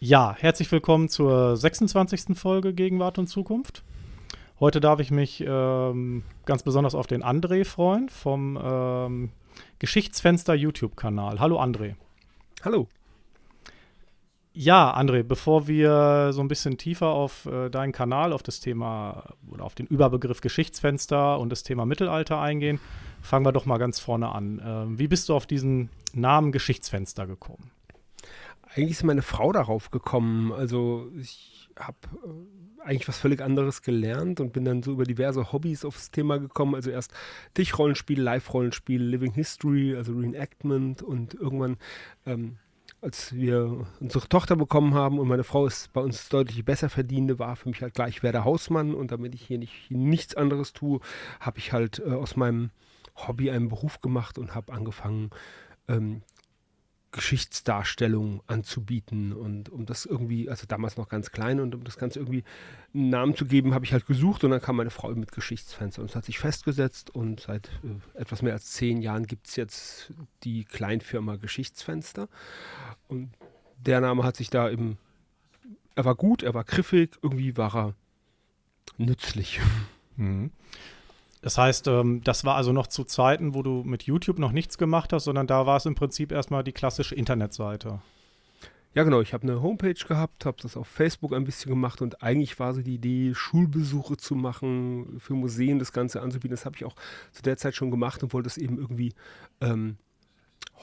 Ja, herzlich willkommen zur 26. Folge Gegenwart und Zukunft. Heute darf ich mich ähm, ganz besonders auf den André freuen vom ähm, Geschichtsfenster YouTube-Kanal. Hallo André. Hallo. Ja, André, bevor wir so ein bisschen tiefer auf äh, deinen Kanal, auf das Thema oder auf den Überbegriff Geschichtsfenster und das Thema Mittelalter eingehen, fangen wir doch mal ganz vorne an. Ähm, wie bist du auf diesen Namen Geschichtsfenster gekommen? Eigentlich ist meine Frau darauf gekommen. Also ich habe äh, eigentlich was völlig anderes gelernt und bin dann so über diverse Hobbys aufs Thema gekommen. Also erst Dich-Rollenspiel, Live-Rollenspiel, Living History, also Reenactment und irgendwann, ähm, als wir unsere Tochter bekommen haben und meine Frau ist bei uns deutlich besser verdienende, war für mich halt gleich, wer der Hausmann und damit ich hier nicht nichts anderes tue, habe ich halt äh, aus meinem Hobby einen Beruf gemacht und habe angefangen, ähm, Geschichtsdarstellung anzubieten und um das irgendwie, also damals noch ganz klein und um das Ganze irgendwie einen Namen zu geben, habe ich halt gesucht und dann kam meine Frau mit Geschichtsfenster und es hat sich festgesetzt und seit äh, etwas mehr als zehn Jahren gibt es jetzt die Kleinfirma Geschichtsfenster und der Name hat sich da eben, er war gut, er war griffig, irgendwie war er nützlich. Mhm. Das heißt, ähm, das war also noch zu Zeiten, wo du mit YouTube noch nichts gemacht hast, sondern da war es im Prinzip erstmal die klassische Internetseite. Ja, genau. Ich habe eine Homepage gehabt, habe das auf Facebook ein bisschen gemacht und eigentlich war so die Idee, Schulbesuche zu machen, für Museen das Ganze anzubieten. Das habe ich auch zu der Zeit schon gemacht und wollte es eben irgendwie ähm,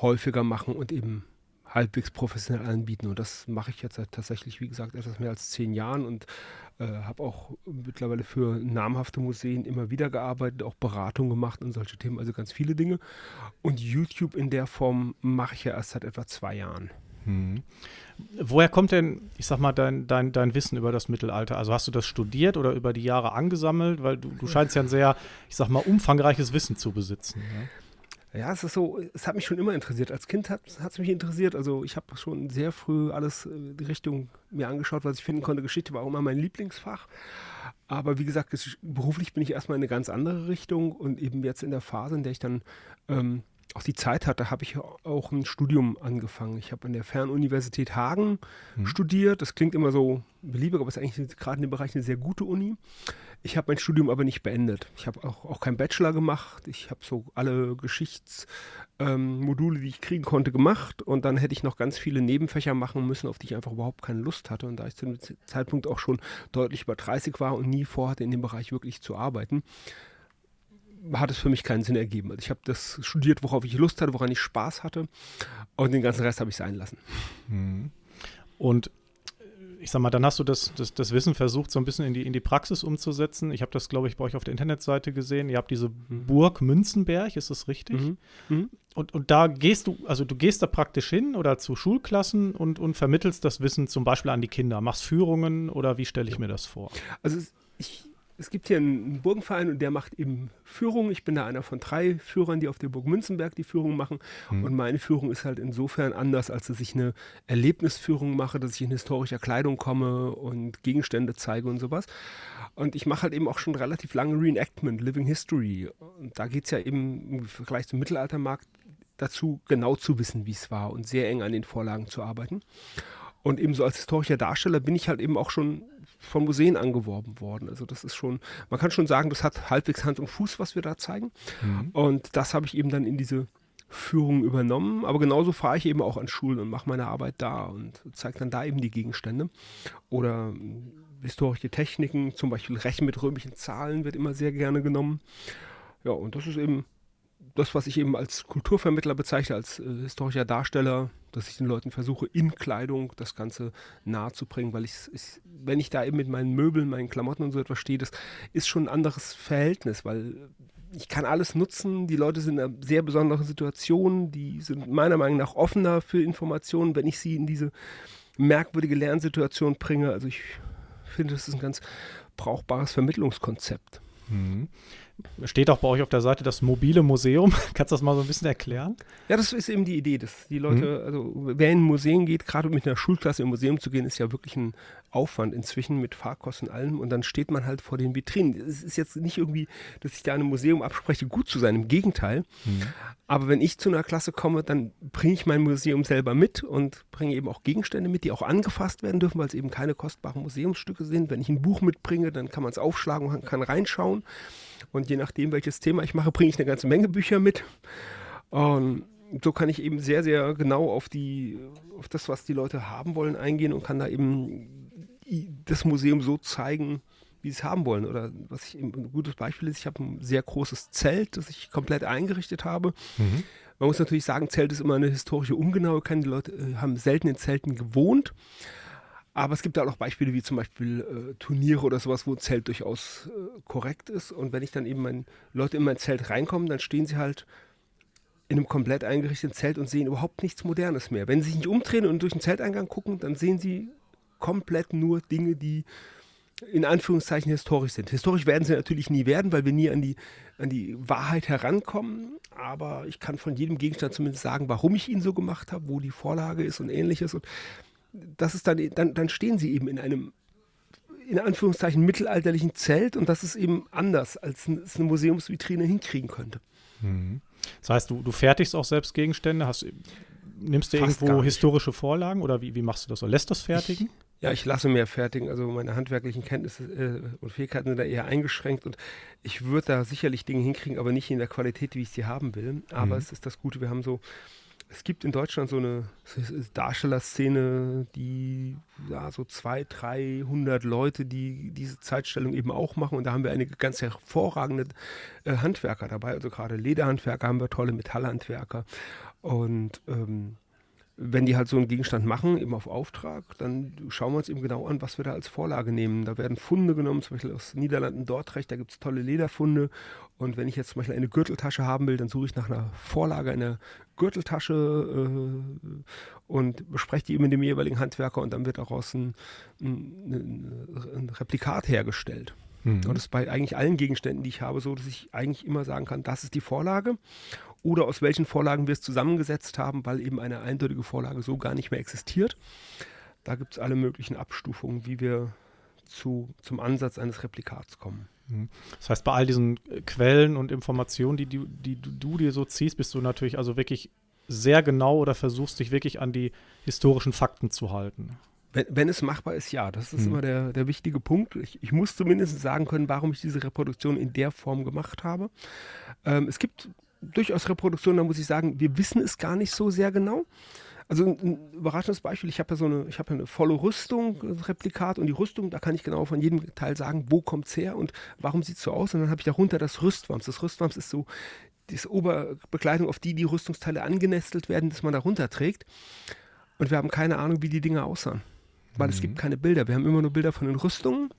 häufiger machen und eben halbwegs professionell anbieten. Und das mache ich jetzt tatsächlich, wie gesagt, etwas mehr als zehn Jahren und äh, habe auch mittlerweile für namhafte Museen immer wieder gearbeitet, auch Beratung gemacht und solche Themen, also ganz viele Dinge. Und YouTube in der Form mache ich ja erst seit etwa zwei Jahren. Hm. Woher kommt denn, ich sag mal, dein, dein, dein Wissen über das Mittelalter? Also hast du das studiert oder über die Jahre angesammelt? Weil du, du scheinst ja ein sehr, ich sag mal, umfangreiches Wissen zu besitzen. Ja? Ja, es ist so, es hat mich schon immer interessiert. Als Kind hat es mich interessiert. Also ich habe schon sehr früh alles äh, die Richtung mir angeschaut, was ich finden konnte. Geschichte war auch immer mein Lieblingsfach. Aber wie gesagt, beruflich bin ich erstmal in eine ganz andere Richtung und eben jetzt in der Phase, in der ich dann ähm, auch die Zeit hatte, habe ich auch ein Studium angefangen. Ich habe an der Fernuniversität Hagen mhm. studiert. Das klingt immer so beliebig, aber es ist eigentlich gerade in dem Bereich eine sehr gute Uni. Ich habe mein Studium aber nicht beendet. Ich habe auch, auch keinen Bachelor gemacht. Ich habe so alle Geschichtsmodule, ähm, die ich kriegen konnte, gemacht. Und dann hätte ich noch ganz viele Nebenfächer machen müssen, auf die ich einfach überhaupt keine Lust hatte. Und da ich zu dem Zeitpunkt auch schon deutlich über 30 war und nie vorhatte, in dem Bereich wirklich zu arbeiten, hat es für mich keinen Sinn ergeben. Also ich habe das studiert, worauf ich Lust hatte, woran ich Spaß hatte. Und den ganzen Rest habe ich sein lassen. Mhm. Und ich sag mal, dann hast du das, das, das Wissen versucht, so ein bisschen in die, in die Praxis umzusetzen. Ich habe das, glaube ich, bei euch auf der Internetseite gesehen. Ihr habt diese mhm. Burg Münzenberg, ist das richtig? Mhm. Mhm. Und, und da gehst du, also du gehst da praktisch hin oder zu Schulklassen und, und vermittelst das Wissen zum Beispiel an die Kinder. Machst Führungen oder wie stelle ich mir das vor? Also ich es gibt hier einen Burgenverein und der macht eben Führung. Ich bin da einer von drei Führern, die auf der Burg Münzenberg die Führung machen. Mhm. Und meine Führung ist halt insofern anders, als dass ich eine Erlebnisführung mache, dass ich in historischer Kleidung komme und Gegenstände zeige und sowas. Und ich mache halt eben auch schon relativ lange Reenactment, Living History. Und da geht es ja eben im Vergleich zum Mittelaltermarkt dazu, genau zu wissen, wie es war und sehr eng an den Vorlagen zu arbeiten. Und ebenso als historischer Darsteller bin ich halt eben auch schon von Museen angeworben worden. Also das ist schon, man kann schon sagen, das hat halbwegs Hand und Fuß, was wir da zeigen. Mhm. Und das habe ich eben dann in diese Führung übernommen. Aber genauso fahre ich eben auch an Schulen und mache meine Arbeit da und zeige dann da eben die Gegenstände. Oder hm, historische Techniken, zum Beispiel Rechen mit römischen Zahlen wird immer sehr gerne genommen. Ja, und das ist eben das, was ich eben als Kulturvermittler bezeichne, als äh, historischer Darsteller, dass ich den Leuten versuche, in Kleidung das Ganze nahe zu bringen, weil ich, ich, wenn ich da eben mit meinen Möbeln, meinen Klamotten und so etwas stehe, das ist schon ein anderes Verhältnis, weil ich kann alles nutzen, die Leute sind in einer sehr besonderen Situation, die sind meiner Meinung nach offener für Informationen, wenn ich sie in diese merkwürdige Lernsituation bringe. Also ich finde, das ist ein ganz brauchbares Vermittlungskonzept. Mhm. Steht auch bei euch auf der Seite das mobile Museum. Kannst du das mal so ein bisschen erklären? Ja, das ist eben die Idee, dass die Leute, mhm. also wer in Museum geht, gerade mit einer Schulklasse im Museum zu gehen, ist ja wirklich ein Aufwand inzwischen mit Fahrkosten und allem. Und dann steht man halt vor den Vitrinen. Es ist jetzt nicht irgendwie, dass ich da einem Museum abspreche, gut zu sein. Im Gegenteil. Mhm. Aber wenn ich zu einer Klasse komme, dann bringe ich mein Museum selber mit und bringe eben auch Gegenstände mit, die auch angefasst werden dürfen, weil es eben keine kostbaren Museumsstücke sind. Wenn ich ein Buch mitbringe, dann kann man es aufschlagen und kann reinschauen. Und je nachdem, welches Thema ich mache, bringe ich eine ganze Menge Bücher mit. Und so kann ich eben sehr, sehr genau auf, die, auf das, was die Leute haben wollen, eingehen und kann da eben das Museum so zeigen, wie sie es haben wollen. Oder was ich ein gutes Beispiel ist, ich habe ein sehr großes Zelt, das ich komplett eingerichtet habe. Mhm. Man muss natürlich sagen, Zelt ist immer eine historische Ungenauigkeit. Die Leute äh, haben selten in Zelten gewohnt. Aber es gibt da auch Beispiele wie zum Beispiel äh, Turniere oder sowas, wo ein Zelt durchaus äh, korrekt ist. Und wenn ich dann eben mein, Leute in mein Zelt reinkommen, dann stehen sie halt in einem komplett eingerichteten Zelt und sehen überhaupt nichts Modernes mehr. Wenn sie sich nicht umdrehen und durch den Zelteingang gucken, dann sehen sie komplett nur Dinge, die in Anführungszeichen historisch sind. Historisch werden sie natürlich nie werden, weil wir nie an die, an die Wahrheit herankommen. Aber ich kann von jedem Gegenstand zumindest sagen, warum ich ihn so gemacht habe, wo die Vorlage ist und ähnliches. Und das ist dann, dann, dann stehen sie eben in einem in Anführungszeichen mittelalterlichen Zelt und das ist eben anders, als es eine Museumsvitrine hinkriegen könnte. Mhm. Das heißt, du, du fertigst auch selbst Gegenstände, hast, nimmst du irgendwo historische Vorlagen oder wie, wie machst du das? Oder lässt das fertigen? Ich, ja, ich lasse mehr fertigen. Also meine handwerklichen Kenntnisse äh, und Fähigkeiten sind da eher eingeschränkt und ich würde da sicherlich Dinge hinkriegen, aber nicht in der Qualität, wie ich sie haben will. Aber mhm. es ist das Gute, wir haben so, es gibt in Deutschland so eine Darstellerszene, die ja, so 200, 300 Leute, die diese Zeitstellung eben auch machen. Und da haben wir einige ganz hervorragende äh, Handwerker dabei. Also gerade Lederhandwerker haben wir tolle Metallhandwerker. Und ähm, wenn die halt so einen Gegenstand machen, eben auf Auftrag, dann schauen wir uns eben genau an, was wir da als Vorlage nehmen. Da werden Funde genommen, zum Beispiel aus Niederlanden, Dordrecht, da gibt es tolle Lederfunde. Und wenn ich jetzt zum Beispiel eine Gürteltasche haben will, dann suche ich nach einer Vorlage einer Gürteltasche äh, und bespreche die eben mit dem jeweiligen Handwerker und dann wird daraus ein, ein, ein Replikat hergestellt. Mhm. Und das ist bei eigentlich allen Gegenständen, die ich habe, so, dass ich eigentlich immer sagen kann, das ist die Vorlage oder aus welchen Vorlagen wir es zusammengesetzt haben, weil eben eine eindeutige Vorlage so gar nicht mehr existiert. Da gibt es alle möglichen Abstufungen, wie wir zu, zum Ansatz eines Replikats kommen. Mhm. Das heißt, bei all diesen Quellen und Informationen, die, die, die du dir so ziehst, bist du natürlich also wirklich sehr genau oder versuchst dich wirklich an die historischen Fakten zu halten. Wenn, wenn es machbar ist, ja. Das ist mhm. immer der, der wichtige Punkt. Ich, ich, muss zumindest sagen können, warum ich diese Reproduktion in der Form gemacht habe. Ähm, es gibt durchaus Reproduktionen, da muss ich sagen, wir wissen es gar nicht so sehr genau. Also ein, ein überraschendes Beispiel, ich habe ja so eine, ich habe ja eine volle Rüstung, Replikat und die Rüstung, da kann ich genau von jedem Teil sagen, wo kommt es her und warum sieht es so aus. Und dann habe ich darunter das Rüstwams. Das Rüstwams ist so die Oberbekleidung, auf die die Rüstungsteile angenestelt werden, das man darunter trägt. Und wir haben keine Ahnung, wie die Dinge aussahen. Weil mhm. es gibt keine Bilder. Wir haben immer nur Bilder von den Rüstungen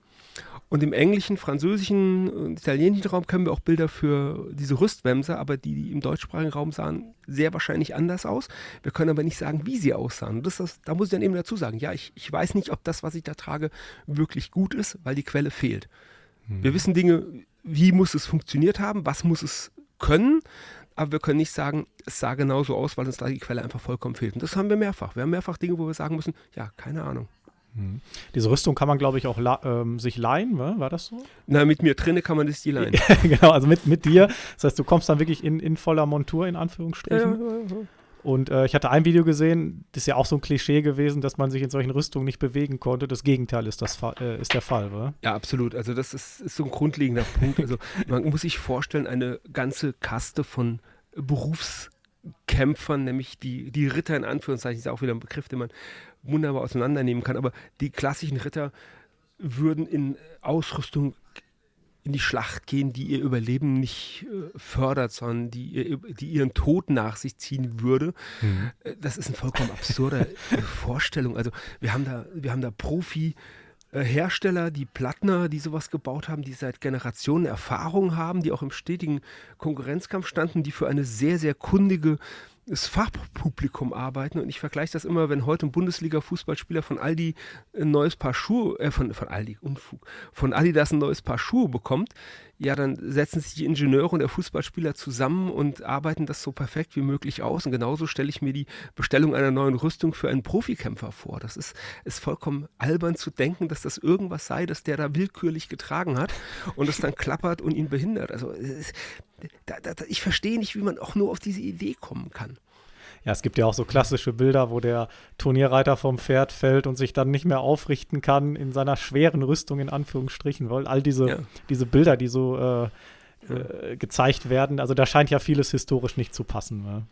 und im englischen, französischen und italienischen Raum können wir auch Bilder für diese Rüstwämse, aber die, die im deutschsprachigen Raum sahen sehr wahrscheinlich anders aus. Wir können aber nicht sagen, wie sie aussahen. Und das, das, da muss ich dann eben dazu sagen, ja, ich, ich weiß nicht, ob das, was ich da trage, wirklich gut ist, weil die Quelle fehlt. Hm. Wir wissen Dinge, wie muss es funktioniert haben, was muss es können, aber wir können nicht sagen, es sah genauso aus, weil uns da die Quelle einfach vollkommen fehlt. Und das haben wir mehrfach. Wir haben mehrfach Dinge, wo wir sagen müssen, ja, keine Ahnung. Mhm. Diese Rüstung kann man, glaube ich, auch ähm, sich leihen, wa? war das so? Na, mit mir drinne kann man das die leihen. genau, also mit, mit dir. Das heißt, du kommst dann wirklich in, in voller Montur, in Anführungsstrichen. Ja, ja, ja. Und äh, ich hatte ein Video gesehen, das ist ja auch so ein Klischee gewesen, dass man sich in solchen Rüstungen nicht bewegen konnte. Das Gegenteil ist, das, äh, ist der Fall, oder? Ja, absolut. Also das ist, ist so ein grundlegender Punkt. Also man muss sich vorstellen, eine ganze Kaste von Berufskämpfern, nämlich die, die Ritter in Anführungszeichen, ist auch wieder ein Begriff, den man wunderbar auseinandernehmen kann. Aber die klassischen Ritter würden in Ausrüstung in die Schlacht gehen, die ihr Überleben nicht äh, fördert, sondern die, die, ihren Tod nach sich ziehen würde. Mhm. Äh, das ist eine vollkommen absurde Vorstellung. Also wir haben da, wir haben da Profi. Hersteller, die Plattner, die sowas gebaut haben, die seit Generationen Erfahrung haben, die auch im stetigen Konkurrenzkampf standen, die für eine sehr, sehr kundige das Fachpublikum arbeiten. Und ich vergleiche das immer, wenn heute ein Bundesliga-Fußballspieler von Aldi ein neues Paar Schuhe, äh, von, von Aldi, Unfug, von Adidas ein neues Paar Schuhe bekommt, ja, dann setzen sich die Ingenieure und der Fußballspieler zusammen und arbeiten das so perfekt wie möglich aus. Und genauso stelle ich mir die Bestellung einer neuen Rüstung für einen Profikämpfer vor. Das ist, ist vollkommen albern zu denken, dass das irgendwas sei, das der da willkürlich getragen hat und es dann klappert und ihn behindert. Also da, da, ich verstehe nicht, wie man auch nur auf diese Idee kommen kann. Ja, es gibt ja auch so klassische Bilder, wo der Turnierreiter vom Pferd fällt und sich dann nicht mehr aufrichten kann in seiner schweren Rüstung, in Anführungsstrichen, weil all diese, ja. diese Bilder, die so äh, äh, gezeigt werden, also da scheint ja vieles historisch nicht zu passen. Ne?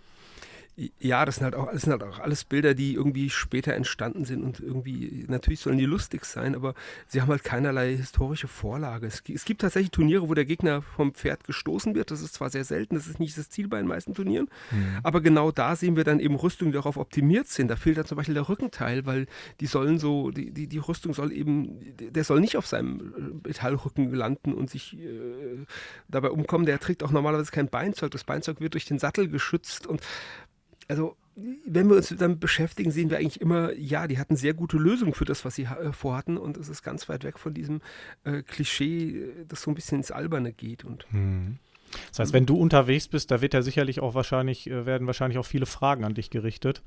Ja, das sind, halt auch, das sind halt auch alles Bilder, die irgendwie später entstanden sind und irgendwie, natürlich sollen die lustig sein, aber sie haben halt keinerlei historische Vorlage. Es, es, gibt tatsächlich Turniere, wo der Gegner vom Pferd gestoßen wird. Das ist zwar sehr selten, das ist nicht das Ziel bei den meisten Turnieren, mhm. aber genau da sehen wir dann eben Rüstungen, die darauf optimiert sind. Da fehlt dann zum Beispiel der Rückenteil, weil die sollen so, die, die, die Rüstung soll eben, der soll nicht auf seinem Metallrücken landen und sich äh, dabei umkommen. Der trägt auch normalerweise kein Beinzeug. Das Beinzeug wird durch den Sattel geschützt und also wenn wir uns damit beschäftigen, sehen wir eigentlich immer, ja, die hatten sehr gute Lösungen für das, was sie äh, vorhatten und es ist ganz weit weg von diesem äh, Klischee, das so ein bisschen ins Alberne geht. Und hm. Das heißt, wenn du unterwegs bist, da wird ja sicherlich auch wahrscheinlich, äh, werden wahrscheinlich auch viele Fragen an dich gerichtet.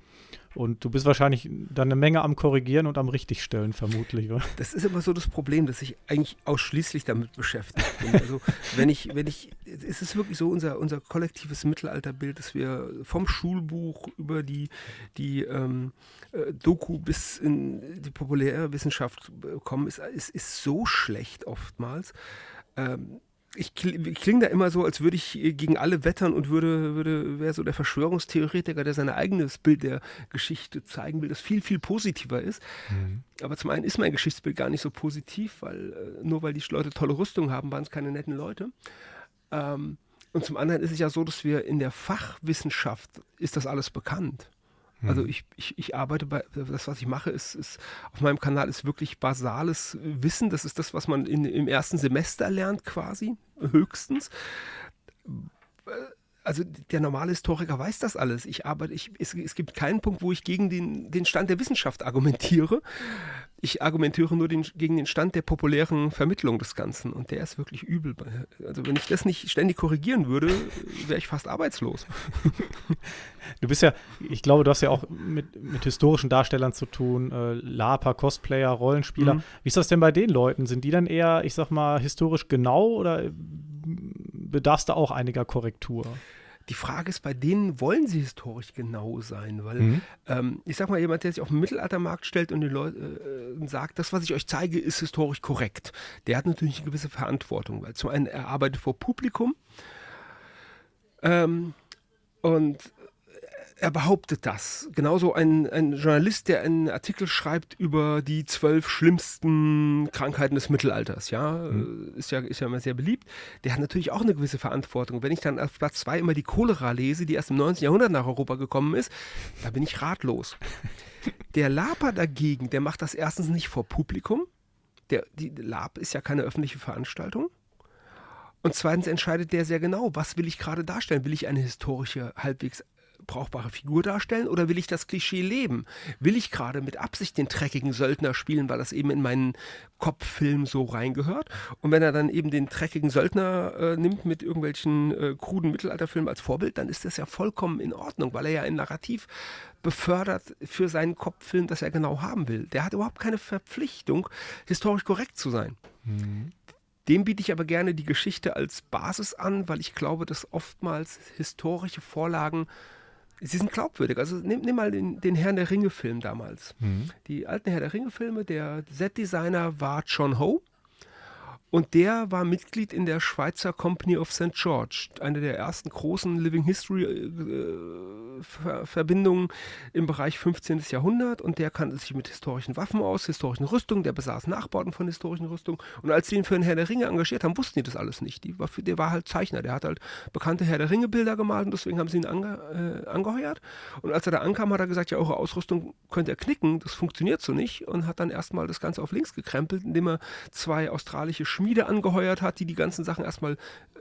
Und du bist wahrscheinlich dann eine Menge am Korrigieren und am Richtigstellen, vermutlich. Oder? Das ist immer so das Problem, dass ich eigentlich ausschließlich damit beschäftigt bin. Also wenn ich, wenn ich, es ist wirklich so unser, unser kollektives Mittelalterbild, dass wir vom Schulbuch über die, die ähm, äh, Doku bis in die populäre Wissenschaft kommen, ist, ist, ist so schlecht oftmals. Ähm, ich klinge da immer so, als würde ich gegen alle wettern und würde, würde wäre so der Verschwörungstheoretiker, der sein eigenes Bild der Geschichte zeigen will, das viel, viel positiver ist. Mhm. Aber zum einen ist mein Geschichtsbild gar nicht so positiv, weil äh, nur weil die Leute tolle Rüstung haben, waren es keine netten Leute. Ähm, und zum anderen ist es ja so, dass wir in der Fachwissenschaft ist das alles bekannt. Also hm. ich, ich, ich arbeite bei, das, was ich mache, ist, ist auf meinem Kanal ist wirklich basales Wissen. Das ist das, was man in, im ersten Semester lernt, quasi, höchstens also der normale Historiker weiß das alles. Ich arbeite, ich, es, es, gibt keinen Punkt, wo ich gegen den, den Stand der Wissenschaft argumentiere. Ich argumentiere nur den, gegen den Stand der populären Vermittlung des Ganzen. Und der ist wirklich übel. Also wenn ich das nicht ständig korrigieren würde, wäre ich fast arbeitslos. Du bist ja, ich glaube, du hast ja auch mit, mit historischen Darstellern zu tun, äh, Lapa, Cosplayer, Rollenspieler. Mhm. Wie ist das denn bei den Leuten? Sind die dann eher, ich sag mal, historisch genau oder bedarf es da auch einiger Korrektur? Die Frage ist, bei denen wollen sie historisch genau sein, weil mhm. ähm, ich sag mal, jemand, der sich auf den Mittelaltermarkt stellt und den Leuten äh, sagt, das, was ich euch zeige, ist historisch korrekt, der hat natürlich eine gewisse Verantwortung, weil zum einen er arbeitet vor Publikum ähm, und er behauptet das. Genauso ein, ein Journalist, der einen Artikel schreibt über die zwölf schlimmsten Krankheiten des Mittelalters, ja, mhm. ist ja, ist ja immer sehr beliebt, der hat natürlich auch eine gewisse Verantwortung. Wenn ich dann auf Platz zwei immer die Cholera lese, die erst im 19. Jahrhundert nach Europa gekommen ist, da bin ich ratlos. Der Laper dagegen, der macht das erstens nicht vor Publikum. Der, die Lab ist ja keine öffentliche Veranstaltung. Und zweitens entscheidet der sehr genau, was will ich gerade darstellen? Will ich eine historische, halbwegs brauchbare Figur darstellen oder will ich das Klischee leben? Will ich gerade mit Absicht den dreckigen Söldner spielen, weil das eben in meinen Kopffilm so reingehört? Und wenn er dann eben den dreckigen Söldner äh, nimmt mit irgendwelchen äh, kruden Mittelalterfilmen als Vorbild, dann ist das ja vollkommen in Ordnung, weil er ja ein Narrativ befördert für seinen Kopffilm, das er genau haben will. Der hat überhaupt keine Verpflichtung, historisch korrekt zu sein. Mhm. Dem biete ich aber gerne die Geschichte als Basis an, weil ich glaube, dass oftmals historische Vorlagen sie sind glaubwürdig. Also nimm, nimm mal den, den Herrn der Ringe-Film damals. Mhm. Die alten Herr der Ringe-Filme, der Set-Designer war John Ho. Und der war Mitglied in der Schweizer Company of St. George, eine der ersten großen Living History äh, Ver Verbindungen im Bereich 15. Jahrhundert. Und der kannte sich mit historischen Waffen aus, historischen Rüstungen, der besaß Nachbauten von historischen Rüstungen. Und als sie ihn für den Herr der Ringe engagiert haben, wussten die das alles nicht. Die war für, der war halt Zeichner, der hat halt bekannte Herr der Ringe Bilder gemalt und deswegen haben sie ihn ange, äh, angeheuert. Und als er da ankam, hat er gesagt, ja, eure Ausrüstung könnt ihr knicken, das funktioniert so nicht. Und hat dann erstmal das Ganze auf links gekrempelt, indem er zwei australische Schmiede angeheuert hat, die die ganzen Sachen erstmal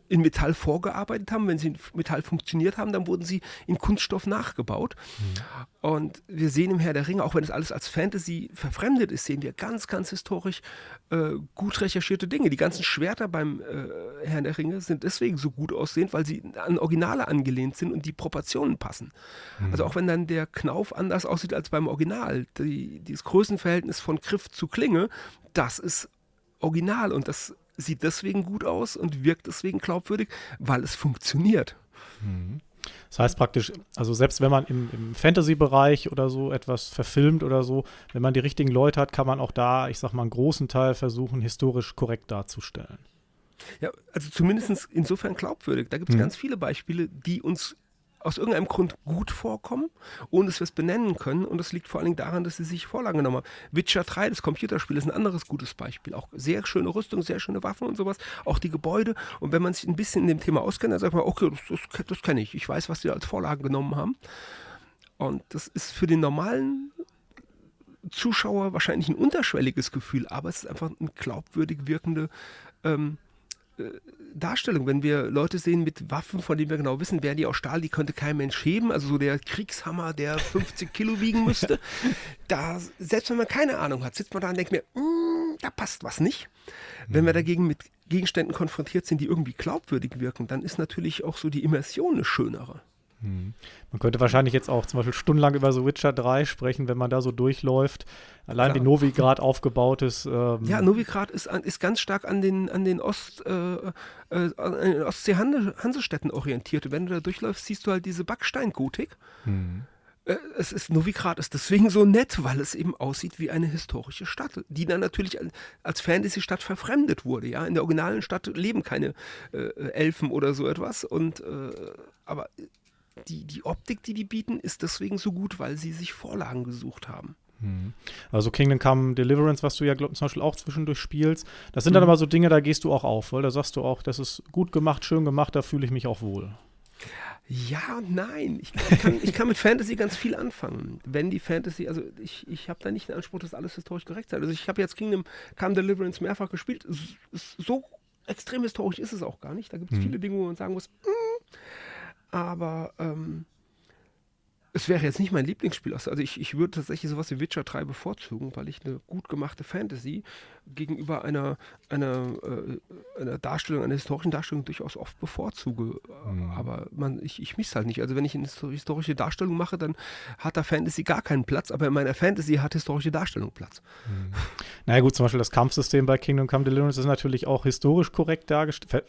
in Metall vorgearbeitet haben. Wenn sie in Metall funktioniert haben, dann wurden sie in Kunststoff nachgebaut. Mhm. Und wir sehen im Herr der Ringe, auch wenn es alles als Fantasy verfremdet ist, sehen wir ganz, ganz historisch äh, gut recherchierte Dinge. Die ganzen Schwerter beim äh, Herrn der Ringe sind deswegen so gut aussehend, weil sie an Originale angelehnt sind und die Proportionen passen. Mhm. Also auch wenn dann der Knauf anders aussieht als beim Original, die, dieses Größenverhältnis von Griff zu Klinge, das ist original und das sieht deswegen gut aus und wirkt deswegen glaubwürdig, weil es funktioniert. Mhm. Das heißt praktisch, also selbst wenn man im, im Fantasy-Bereich oder so etwas verfilmt oder so, wenn man die richtigen Leute hat, kann man auch da, ich sag mal, einen großen Teil versuchen, historisch korrekt darzustellen. Ja, also zumindest insofern glaubwürdig. Da gibt es mhm. ganz viele Beispiele, die uns aus irgendeinem Grund gut vorkommen, ohne dass wir es benennen können. Und das liegt vor allen Dingen daran, dass sie sich Vorlagen genommen haben. Witcher 3, das Computerspiel, ist ein anderes gutes Beispiel. Auch sehr schöne Rüstung, sehr schöne Waffen und sowas. Auch die Gebäude. Und wenn man sich ein bisschen in dem Thema auskennt, dann sagt man, okay, das, das, das kenne ich. Ich weiß, was sie als Vorlagen genommen haben. Und das ist für den normalen Zuschauer wahrscheinlich ein unterschwelliges Gefühl, aber es ist einfach eine glaubwürdig wirkende ähm, äh, Darstellung. Wenn wir Leute sehen mit Waffen, von denen wir genau wissen, wer die aus Stahl, die könnte kein Mensch heben, also so der Kriegshammer, der 50 Kilo wiegen müsste, da, selbst wenn man keine Ahnung hat, sitzt man da und denkt mir, mm, da passt was nicht. Wenn wir mhm. dagegen mit Gegenständen konfrontiert sind, die irgendwie glaubwürdig wirken, dann ist natürlich auch so die Immersion eine schönere. Hm. Man könnte wahrscheinlich jetzt auch zum Beispiel stundenlang über so Witcher 3 sprechen, wenn man da so durchläuft. Allein Klar. wie Novigrad aufgebaut ist. Ähm ja, Novigrad ist, ist ganz stark an den, an den Ost, äh, äh, Ostsee-Hansestädten orientiert. Und wenn du da durchläufst, siehst du halt diese Backsteingotik. Hm. Äh, es ist Novigrad ist deswegen so nett, weil es eben aussieht wie eine historische Stadt, die dann natürlich als Fantasy-Stadt verfremdet wurde. Ja, in der originalen Stadt leben keine äh, Elfen oder so etwas. Und äh, aber die, die Optik, die die bieten, ist deswegen so gut, weil sie sich Vorlagen gesucht haben. Hm. Also Kingdom Come Deliverance, was du ja glaub, zum Beispiel auch zwischendurch spielst, das sind mhm. dann aber so Dinge, da gehst du auch auf, weil da sagst du auch, das ist gut gemacht, schön gemacht, da fühle ich mich auch wohl. Ja und nein. Ich kann, ich kann mit Fantasy ganz viel anfangen. Wenn die Fantasy, also ich, ich habe da nicht den Anspruch, dass alles historisch korrekt sei. Also ich habe jetzt Kingdom Come Deliverance mehrfach gespielt. So extrem historisch ist es auch gar nicht. Da gibt es mhm. viele Dinge, wo man sagen muss, mm, aber ähm, es wäre jetzt nicht mein Lieblingsspiel. Also ich, ich würde tatsächlich sowas wie Witcher 3 bevorzugen, weil ich eine gut gemachte Fantasy gegenüber einer, einer, äh, einer Darstellung, einer historischen Darstellung durchaus oft bevorzuge. Mhm. Aber man, ich, ich miss halt nicht. Also wenn ich eine historische Darstellung mache, dann hat da Fantasy gar keinen Platz, aber in meiner Fantasy hat historische Darstellung Platz. Mhm. Naja gut, zum Beispiel das Kampfsystem bei Kingdom Come Deliverance ist natürlich auch historisch korrekt dargestellt.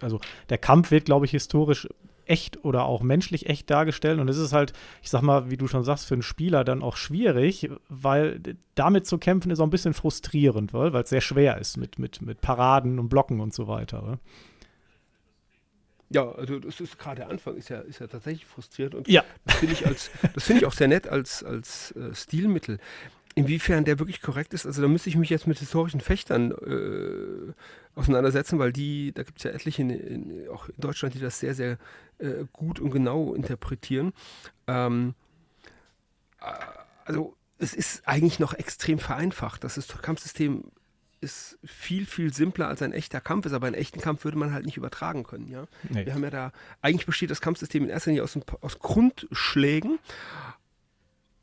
Also der Kampf wird, glaube ich, historisch echt oder auch menschlich echt dargestellt. Und es ist halt, ich sag mal, wie du schon sagst, für einen Spieler dann auch schwierig, weil damit zu kämpfen ist auch ein bisschen frustrierend, weil es sehr schwer ist mit, mit, mit Paraden und Blocken und so weiter. Ja, also das ist gerade der Anfang, ist ja, ist ja tatsächlich frustrierend und ja. das finde ich als, das finde ich auch sehr nett als, als äh, Stilmittel. Inwiefern der wirklich korrekt ist, also da müsste ich mich jetzt mit historischen Fechtern äh, auseinandersetzen, weil die, da gibt es ja etliche, in, in, auch in Deutschland, die das sehr, sehr äh, gut und genau interpretieren. Ähm, äh, also es ist eigentlich noch extrem vereinfacht. Das ist, Kampfsystem ist viel, viel simpler als ein echter Kampf ist, aber einen echten Kampf würde man halt nicht übertragen können. Ja? Nee. Wir haben ja da, eigentlich besteht das Kampfsystem in erster Linie aus, aus Grundschlägen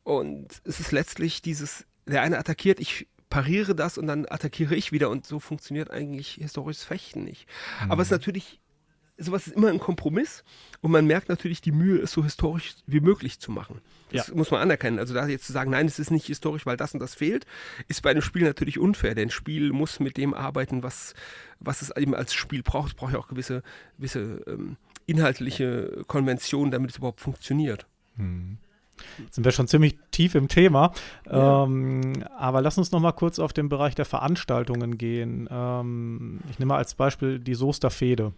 und es ist letztlich dieses, der eine attackiert, ich pariere das und dann attackiere ich wieder und so funktioniert eigentlich historisches Fechten nicht. Mhm. Aber es ist natürlich, sowas ist immer ein Kompromiss und man merkt natürlich die Mühe, es so historisch wie möglich zu machen. Das ja. muss man anerkennen. Also da jetzt zu sagen, nein, es ist nicht historisch, weil das und das fehlt, ist bei einem Spiel natürlich unfair, denn ein Spiel muss mit dem arbeiten, was, was es eben als Spiel braucht. Es braucht ja auch gewisse, gewisse ähm, inhaltliche Konventionen, damit es überhaupt funktioniert. Mhm. Jetzt sind wir schon ziemlich tief im Thema. Ja. Ähm, aber lass uns noch mal kurz auf den Bereich der Veranstaltungen gehen. Ähm, ich nehme mal als Beispiel die Soester Fehde.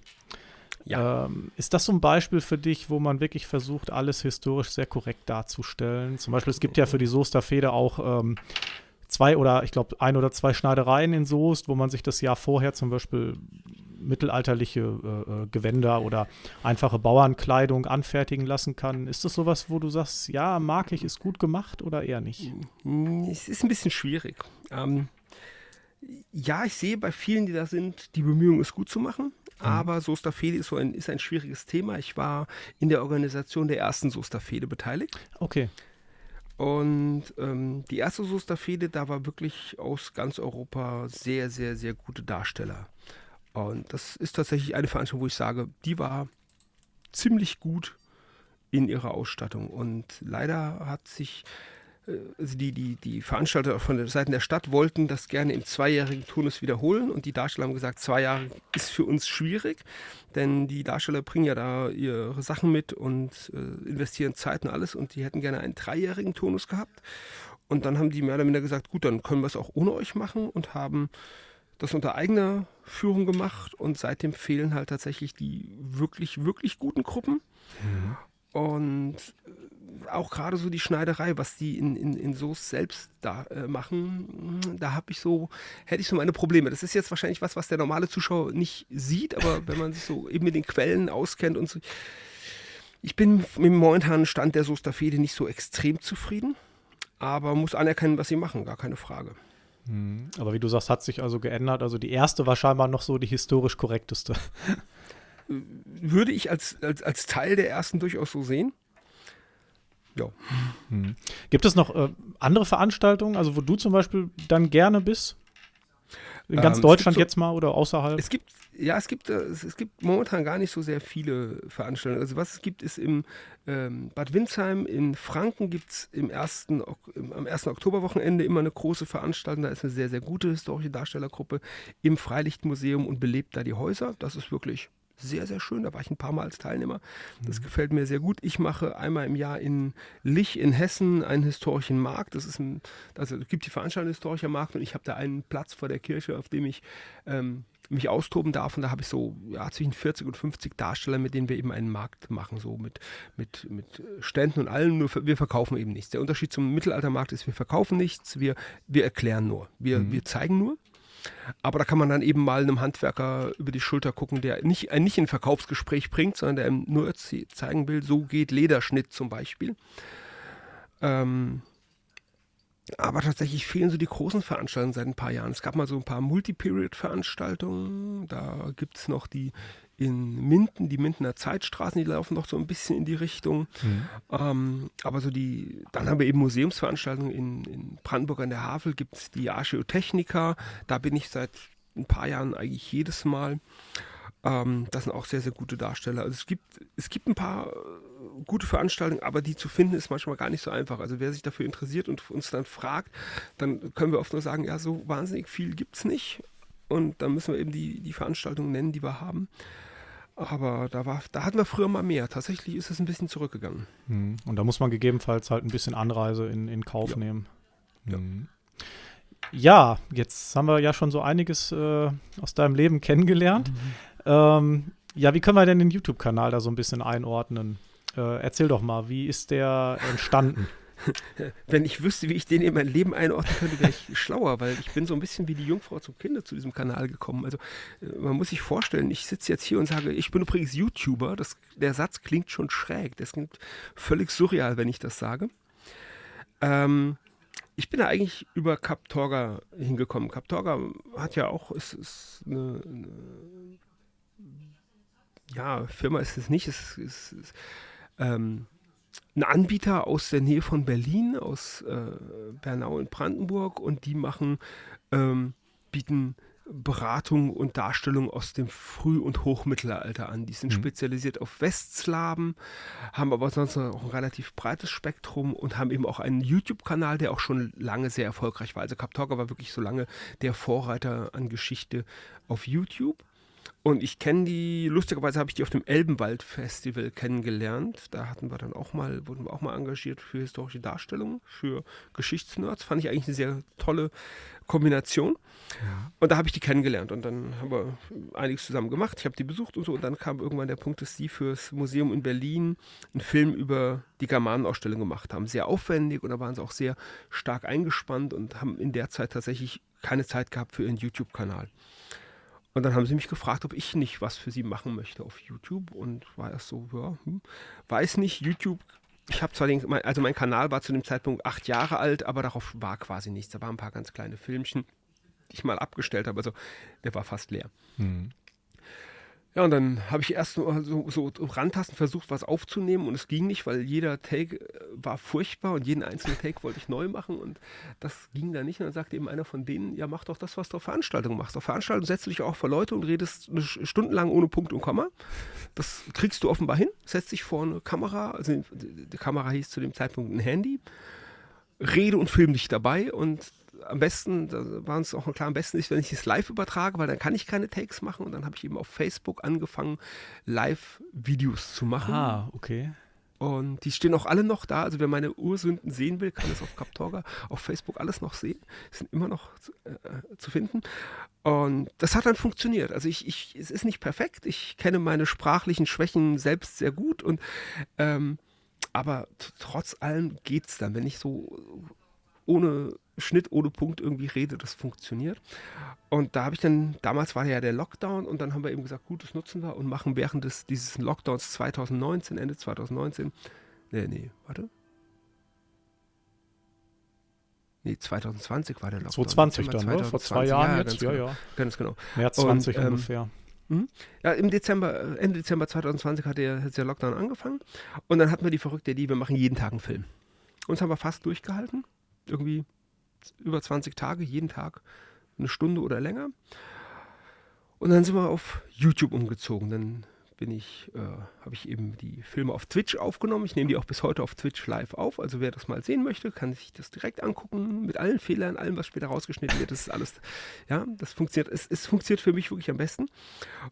Ja. Ähm, ist das so ein Beispiel für dich, wo man wirklich versucht, alles historisch sehr korrekt darzustellen? Zum Beispiel, es gibt ja für die Soester Fehde auch ähm, zwei oder ich glaube ein oder zwei Schneidereien in Soest, wo man sich das Jahr vorher zum Beispiel mittelalterliche äh, äh, Gewänder oder einfache Bauernkleidung anfertigen lassen kann. Ist das sowas, wo du sagst, ja, mag ich, ist gut gemacht oder eher nicht? Mm, es ist ein bisschen schwierig. Ähm, ja, ich sehe bei vielen, die da sind, die Bemühungen, es gut zu machen. Mhm. Aber Sosterfehde ist, so ein, ist ein schwieriges Thema. Ich war in der Organisation der ersten Sosterfehde beteiligt. Okay. Und ähm, die erste Sosterfehde, da war wirklich aus ganz Europa sehr, sehr, sehr gute Darsteller. Und das ist tatsächlich eine Veranstaltung, wo ich sage, die war ziemlich gut in ihrer Ausstattung. Und leider hat sich also die, die, die Veranstalter von der Seite der Stadt wollten das gerne im zweijährigen Turnus wiederholen und die Darsteller haben gesagt, zwei Jahre ist für uns schwierig, denn die Darsteller bringen ja da ihre Sachen mit und äh, investieren Zeit und alles und die hätten gerne einen dreijährigen Turnus gehabt. Und dann haben die mehr oder minder gesagt, gut, dann können wir es auch ohne euch machen und haben das unter eigener Führung gemacht und seitdem fehlen halt tatsächlich die wirklich, wirklich guten Gruppen. Mhm. Und äh, auch gerade so die Schneiderei, was die in, in, in Soße selbst da äh, machen, da habe ich so, hätte ich so meine Probleme. Das ist jetzt wahrscheinlich was, was der normale Zuschauer nicht sieht, aber wenn man sich so eben mit den Quellen auskennt und so. Ich bin mit dem momentanen Stand der Soße Fede nicht so extrem zufrieden, aber muss anerkennen, was sie machen, gar keine Frage. Mhm. Aber wie du sagst, hat sich also geändert. Also die erste war scheinbar noch so die historisch korrekteste. Würde ich als, als, als Teil der ersten durchaus so sehen. Ja. Hm. Gibt es noch äh, andere Veranstaltungen, also wo du zum Beispiel dann gerne bist? In ganz ähm, Deutschland so, jetzt mal oder außerhalb? Es gibt, ja, es gibt, äh, es gibt momentan gar nicht so sehr viele Veranstaltungen. Also was es gibt, ist im ähm, Bad Windsheim in Franken gibt es im ersten, am 1. Oktoberwochenende immer eine große Veranstaltung. Da ist eine sehr, sehr gute historische Darstellergruppe im Freilichtmuseum und belebt da die Häuser. Das ist wirklich sehr, sehr schön. Da war ich ein paar Mal als Teilnehmer. Das mhm. gefällt mir sehr gut. Ich mache einmal im Jahr in Lich in Hessen einen historischen Markt. Das ist ein, also es gibt die Veranstaltung historischer Markt und ich habe da einen Platz vor der Kirche, auf dem ich ähm, mich austoben darf. Und da habe ich so ja, zwischen 40 und 50 Darsteller, mit denen wir eben einen Markt machen, so mit, mit, mit Ständen und allem. Nur wir verkaufen eben nichts. Der Unterschied zum Mittelaltermarkt ist, wir verkaufen nichts, wir, wir erklären nur. Wir, mhm. wir zeigen nur. Aber da kann man dann eben mal einem Handwerker über die Schulter gucken, der nicht, ein nicht in Verkaufsgespräch bringt, sondern der ihm nur zeigen will, so geht Lederschnitt zum Beispiel. Ähm, aber tatsächlich fehlen so die großen Veranstaltungen seit ein paar Jahren. Es gab mal so ein paar Multi-Period-Veranstaltungen. Da gibt es noch die in Minden, die Mindener Zeitstraßen, die laufen noch so ein bisschen in die Richtung. Mhm. Ähm, aber so die, dann haben wir eben Museumsveranstaltungen in, in Brandenburg an der Havel, gibt es die Archäotechnica. Da bin ich seit ein paar Jahren eigentlich jedes Mal. Ähm, das sind auch sehr, sehr gute Darsteller. Also es gibt, es gibt ein paar äh, gute Veranstaltungen, aber die zu finden ist manchmal gar nicht so einfach. Also wer sich dafür interessiert und uns dann fragt, dann können wir oft nur sagen, ja, so wahnsinnig viel gibt es nicht. Und dann müssen wir eben die, die Veranstaltungen nennen, die wir haben. Aber da, war, da hatten wir früher mal mehr. Tatsächlich ist es ein bisschen zurückgegangen. Hm. Und da muss man gegebenenfalls halt ein bisschen Anreise in, in Kauf ja. nehmen. Ja. Hm. ja. jetzt haben wir ja schon so einiges äh, aus deinem Leben kennengelernt. Mhm. Ähm, ja, wie können wir denn den YouTube-Kanal da so ein bisschen einordnen? Äh, erzähl doch mal, wie ist der entstanden? wenn ich wüsste, wie ich den in mein Leben einordnen könnte, wäre ich schlauer, weil ich bin so ein bisschen wie die Jungfrau zum Kinder zu diesem Kanal gekommen. Also äh, man muss sich vorstellen, ich sitze jetzt hier und sage, ich bin übrigens YouTuber. Das, der Satz klingt schon schräg. Das klingt völlig surreal, wenn ich das sage. Ähm, ich bin da eigentlich über Captorga hingekommen. Captorga hat ja auch, ist, ist eine, eine ja, Firma ist es nicht, es ist, ist ähm, ein Anbieter aus der Nähe von Berlin, aus äh, Bernau in Brandenburg und die machen, ähm, bieten Beratung und Darstellung aus dem Früh- und Hochmittelalter an. Die sind mhm. spezialisiert auf Westslaven, haben aber sonst auch ein relativ breites Spektrum und haben eben auch einen YouTube-Kanal, der auch schon lange sehr erfolgreich war. Also Kaptorga war wirklich so lange der Vorreiter an Geschichte auf YouTube. Und ich kenne die, lustigerweise habe ich die auf dem Elbenwald-Festival kennengelernt. Da hatten wir dann auch mal, wurden wir auch mal engagiert für historische Darstellungen, für Geschichtsnerds. Fand ich eigentlich eine sehr tolle Kombination. Ja. Und da habe ich die kennengelernt und dann haben wir einiges zusammen gemacht. Ich habe die besucht und so. Und dann kam irgendwann der Punkt, dass die fürs Museum in Berlin einen Film über die Germanenausstellung gemacht haben. Sehr aufwendig und da waren sie auch sehr stark eingespannt und haben in der Zeit tatsächlich keine Zeit gehabt für ihren YouTube-Kanal. Und dann haben sie mich gefragt, ob ich nicht was für sie machen möchte auf YouTube. Und war erst so, ja, hm, weiß nicht, YouTube. Ich habe zwar den, also mein Kanal war zu dem Zeitpunkt acht Jahre alt, aber darauf war quasi nichts. Da waren ein paar ganz kleine Filmchen, die ich mal abgestellt habe. Also der war fast leer. Mhm. Ja, und dann habe ich erst so, so rantasten versucht, was aufzunehmen und es ging nicht, weil jeder Take äh, war furchtbar und jeden einzelnen Take wollte ich neu machen und das ging da nicht. Und dann sagte eben einer von denen, ja, mach doch das, was du auf Veranstaltungen machst. Auf Veranstaltungen setzt du dich auch vor Leute und redest stundenlang ohne Punkt und Komma. Das kriegst du offenbar hin. Setzt dich vor eine Kamera, also die Kamera hieß zu dem Zeitpunkt ein Handy rede und filme dich dabei und am besten, da war uns auch klar, am besten ist, wenn ich es live übertrage, weil dann kann ich keine Takes machen und dann habe ich eben auf Facebook angefangen, Live-Videos zu machen. Ah, okay. Und die stehen auch alle noch da. Also wer meine Ursünden sehen will, kann es auf Captorga, auf Facebook alles noch sehen. Sind immer noch zu, äh, zu finden. Und das hat dann funktioniert. Also ich, ich, es ist nicht perfekt. Ich kenne meine sprachlichen Schwächen selbst sehr gut. Und ähm, aber trotz allem geht es dann, wenn ich so ohne Schnitt, ohne Punkt irgendwie rede, das funktioniert. Und da habe ich dann, damals war ja der Lockdown und dann haben wir eben gesagt, gut, das nutzen wir und machen während des, dieses Lockdowns 2019, Ende 2019, nee, nee, warte. Nee, 2020 war der Lockdown. 2020 dann, 2020, ne? Vor zwei Jahren ja, jetzt, ja, genau, ja. Ganz genau. März 20 und, ähm, ungefähr. Hm? Ja, im Dezember, äh, Ende Dezember 2020 hat der, hat der Lockdown angefangen und dann hatten wir die verrückte Idee, wir machen jeden Tag einen Film. Uns haben wir fast durchgehalten. Irgendwie über 20 Tage, jeden Tag eine Stunde oder länger. Und dann sind wir auf YouTube umgezogen. Dann bin ich, äh, habe ich eben die Filme auf Twitch aufgenommen. Ich nehme die auch bis heute auf Twitch live auf. Also wer das mal sehen möchte, kann sich das direkt angucken mit allen Fehlern, allem, was später rausgeschnitten wird. Das ist alles, ja, das funktioniert. Es, es funktioniert für mich wirklich am besten.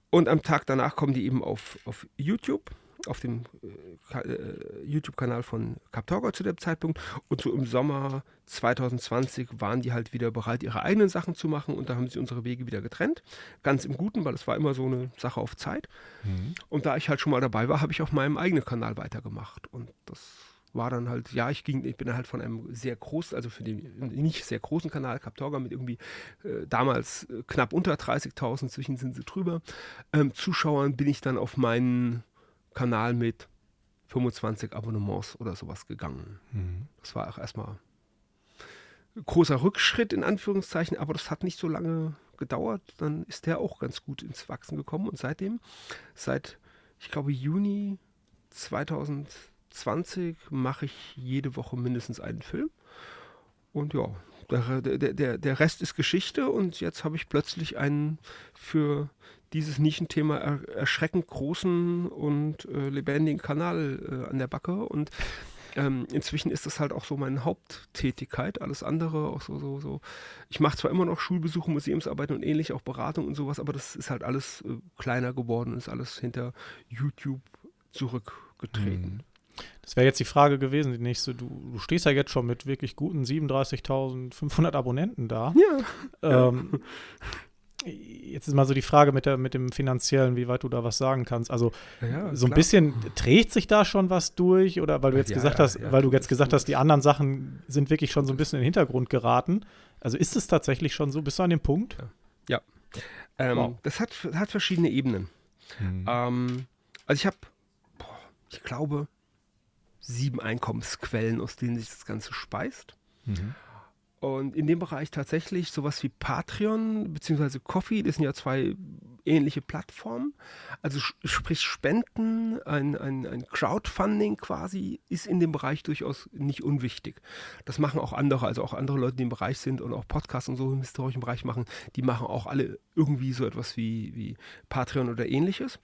Und am Tag danach kommen die eben auf, auf YouTube auf dem äh, äh, YouTube-Kanal von Captorga zu dem Zeitpunkt. Und so im Sommer 2020 waren die halt wieder bereit, ihre eigenen Sachen zu machen. Und da haben sie unsere Wege wieder getrennt. Ganz im Guten, weil es war immer so eine Sache auf Zeit. Mhm. Und da ich halt schon mal dabei war, habe ich auf meinem eigenen Kanal weitergemacht. Und das war dann halt, ja, ich ging, ich bin halt von einem sehr großen, also für den nicht sehr großen Kanal Captorga mit irgendwie äh, damals äh, knapp unter 30.000, zwischen sind sie drüber, ähm, Zuschauern bin ich dann auf meinen Kanal mit 25 Abonnements oder sowas gegangen. Mhm. Das war auch erstmal ein großer Rückschritt in Anführungszeichen, aber das hat nicht so lange gedauert. Dann ist der auch ganz gut ins Wachsen gekommen und seitdem, seit ich glaube Juni 2020 mache ich jede Woche mindestens einen Film. Und ja, der, der, der, der Rest ist Geschichte und jetzt habe ich plötzlich einen für dieses Nischenthema er, erschreckend großen und äh, lebendigen Kanal äh, an der Backe und ähm, inzwischen ist das halt auch so meine Haupttätigkeit. Alles andere auch so, so, so. Ich mache zwar immer noch Schulbesuche, Museumsarbeit und ähnlich, auch Beratung und sowas, aber das ist halt alles äh, kleiner geworden, ist alles hinter YouTube zurückgetreten. Mhm. Das wäre jetzt die Frage gewesen, die nächste. Du, du stehst ja jetzt schon mit wirklich guten 37.500 Abonnenten da. Ja. Ähm, jetzt ist mal so die Frage mit, der, mit dem Finanziellen, wie weit du da was sagen kannst. Also ja, so ein klar. bisschen trägt sich da schon was durch oder weil du jetzt ja, gesagt ja, hast, weil du jetzt gesagt hast, die anderen Sachen sind wirklich schon so ein bisschen in den Hintergrund geraten. Also ist es tatsächlich schon so? Bist du an dem Punkt? Ja. Ähm, wow. Das hat, hat verschiedene Ebenen. Mhm. Ähm, also ich habe, ich glaube, sieben Einkommensquellen, aus denen sich das Ganze speist. Mhm. Und in dem Bereich tatsächlich sowas wie Patreon bzw. Coffee, das sind ja zwei ähnliche Plattformen. Also sprich Spenden, ein, ein, ein Crowdfunding quasi, ist in dem Bereich durchaus nicht unwichtig. Das machen auch andere, also auch andere Leute, die im Bereich sind und auch Podcasts und so im historischen Bereich machen, die machen auch alle irgendwie so etwas wie, wie Patreon oder ähnliches.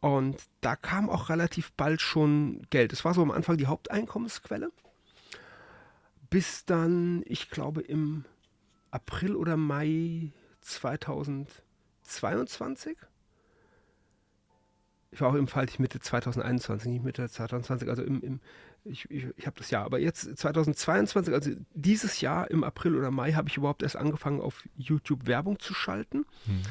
Und da kam auch relativ bald schon Geld. Das war so am Anfang die Haupteinkommensquelle bis dann, ich glaube, im April oder Mai 2022. Ich war auch im Fall Mitte 2021, nicht Mitte 2020, also im, im ich, ich, ich habe das Jahr, aber jetzt 2022, also dieses Jahr im April oder Mai, habe ich überhaupt erst angefangen, auf YouTube Werbung zu schalten. Hm.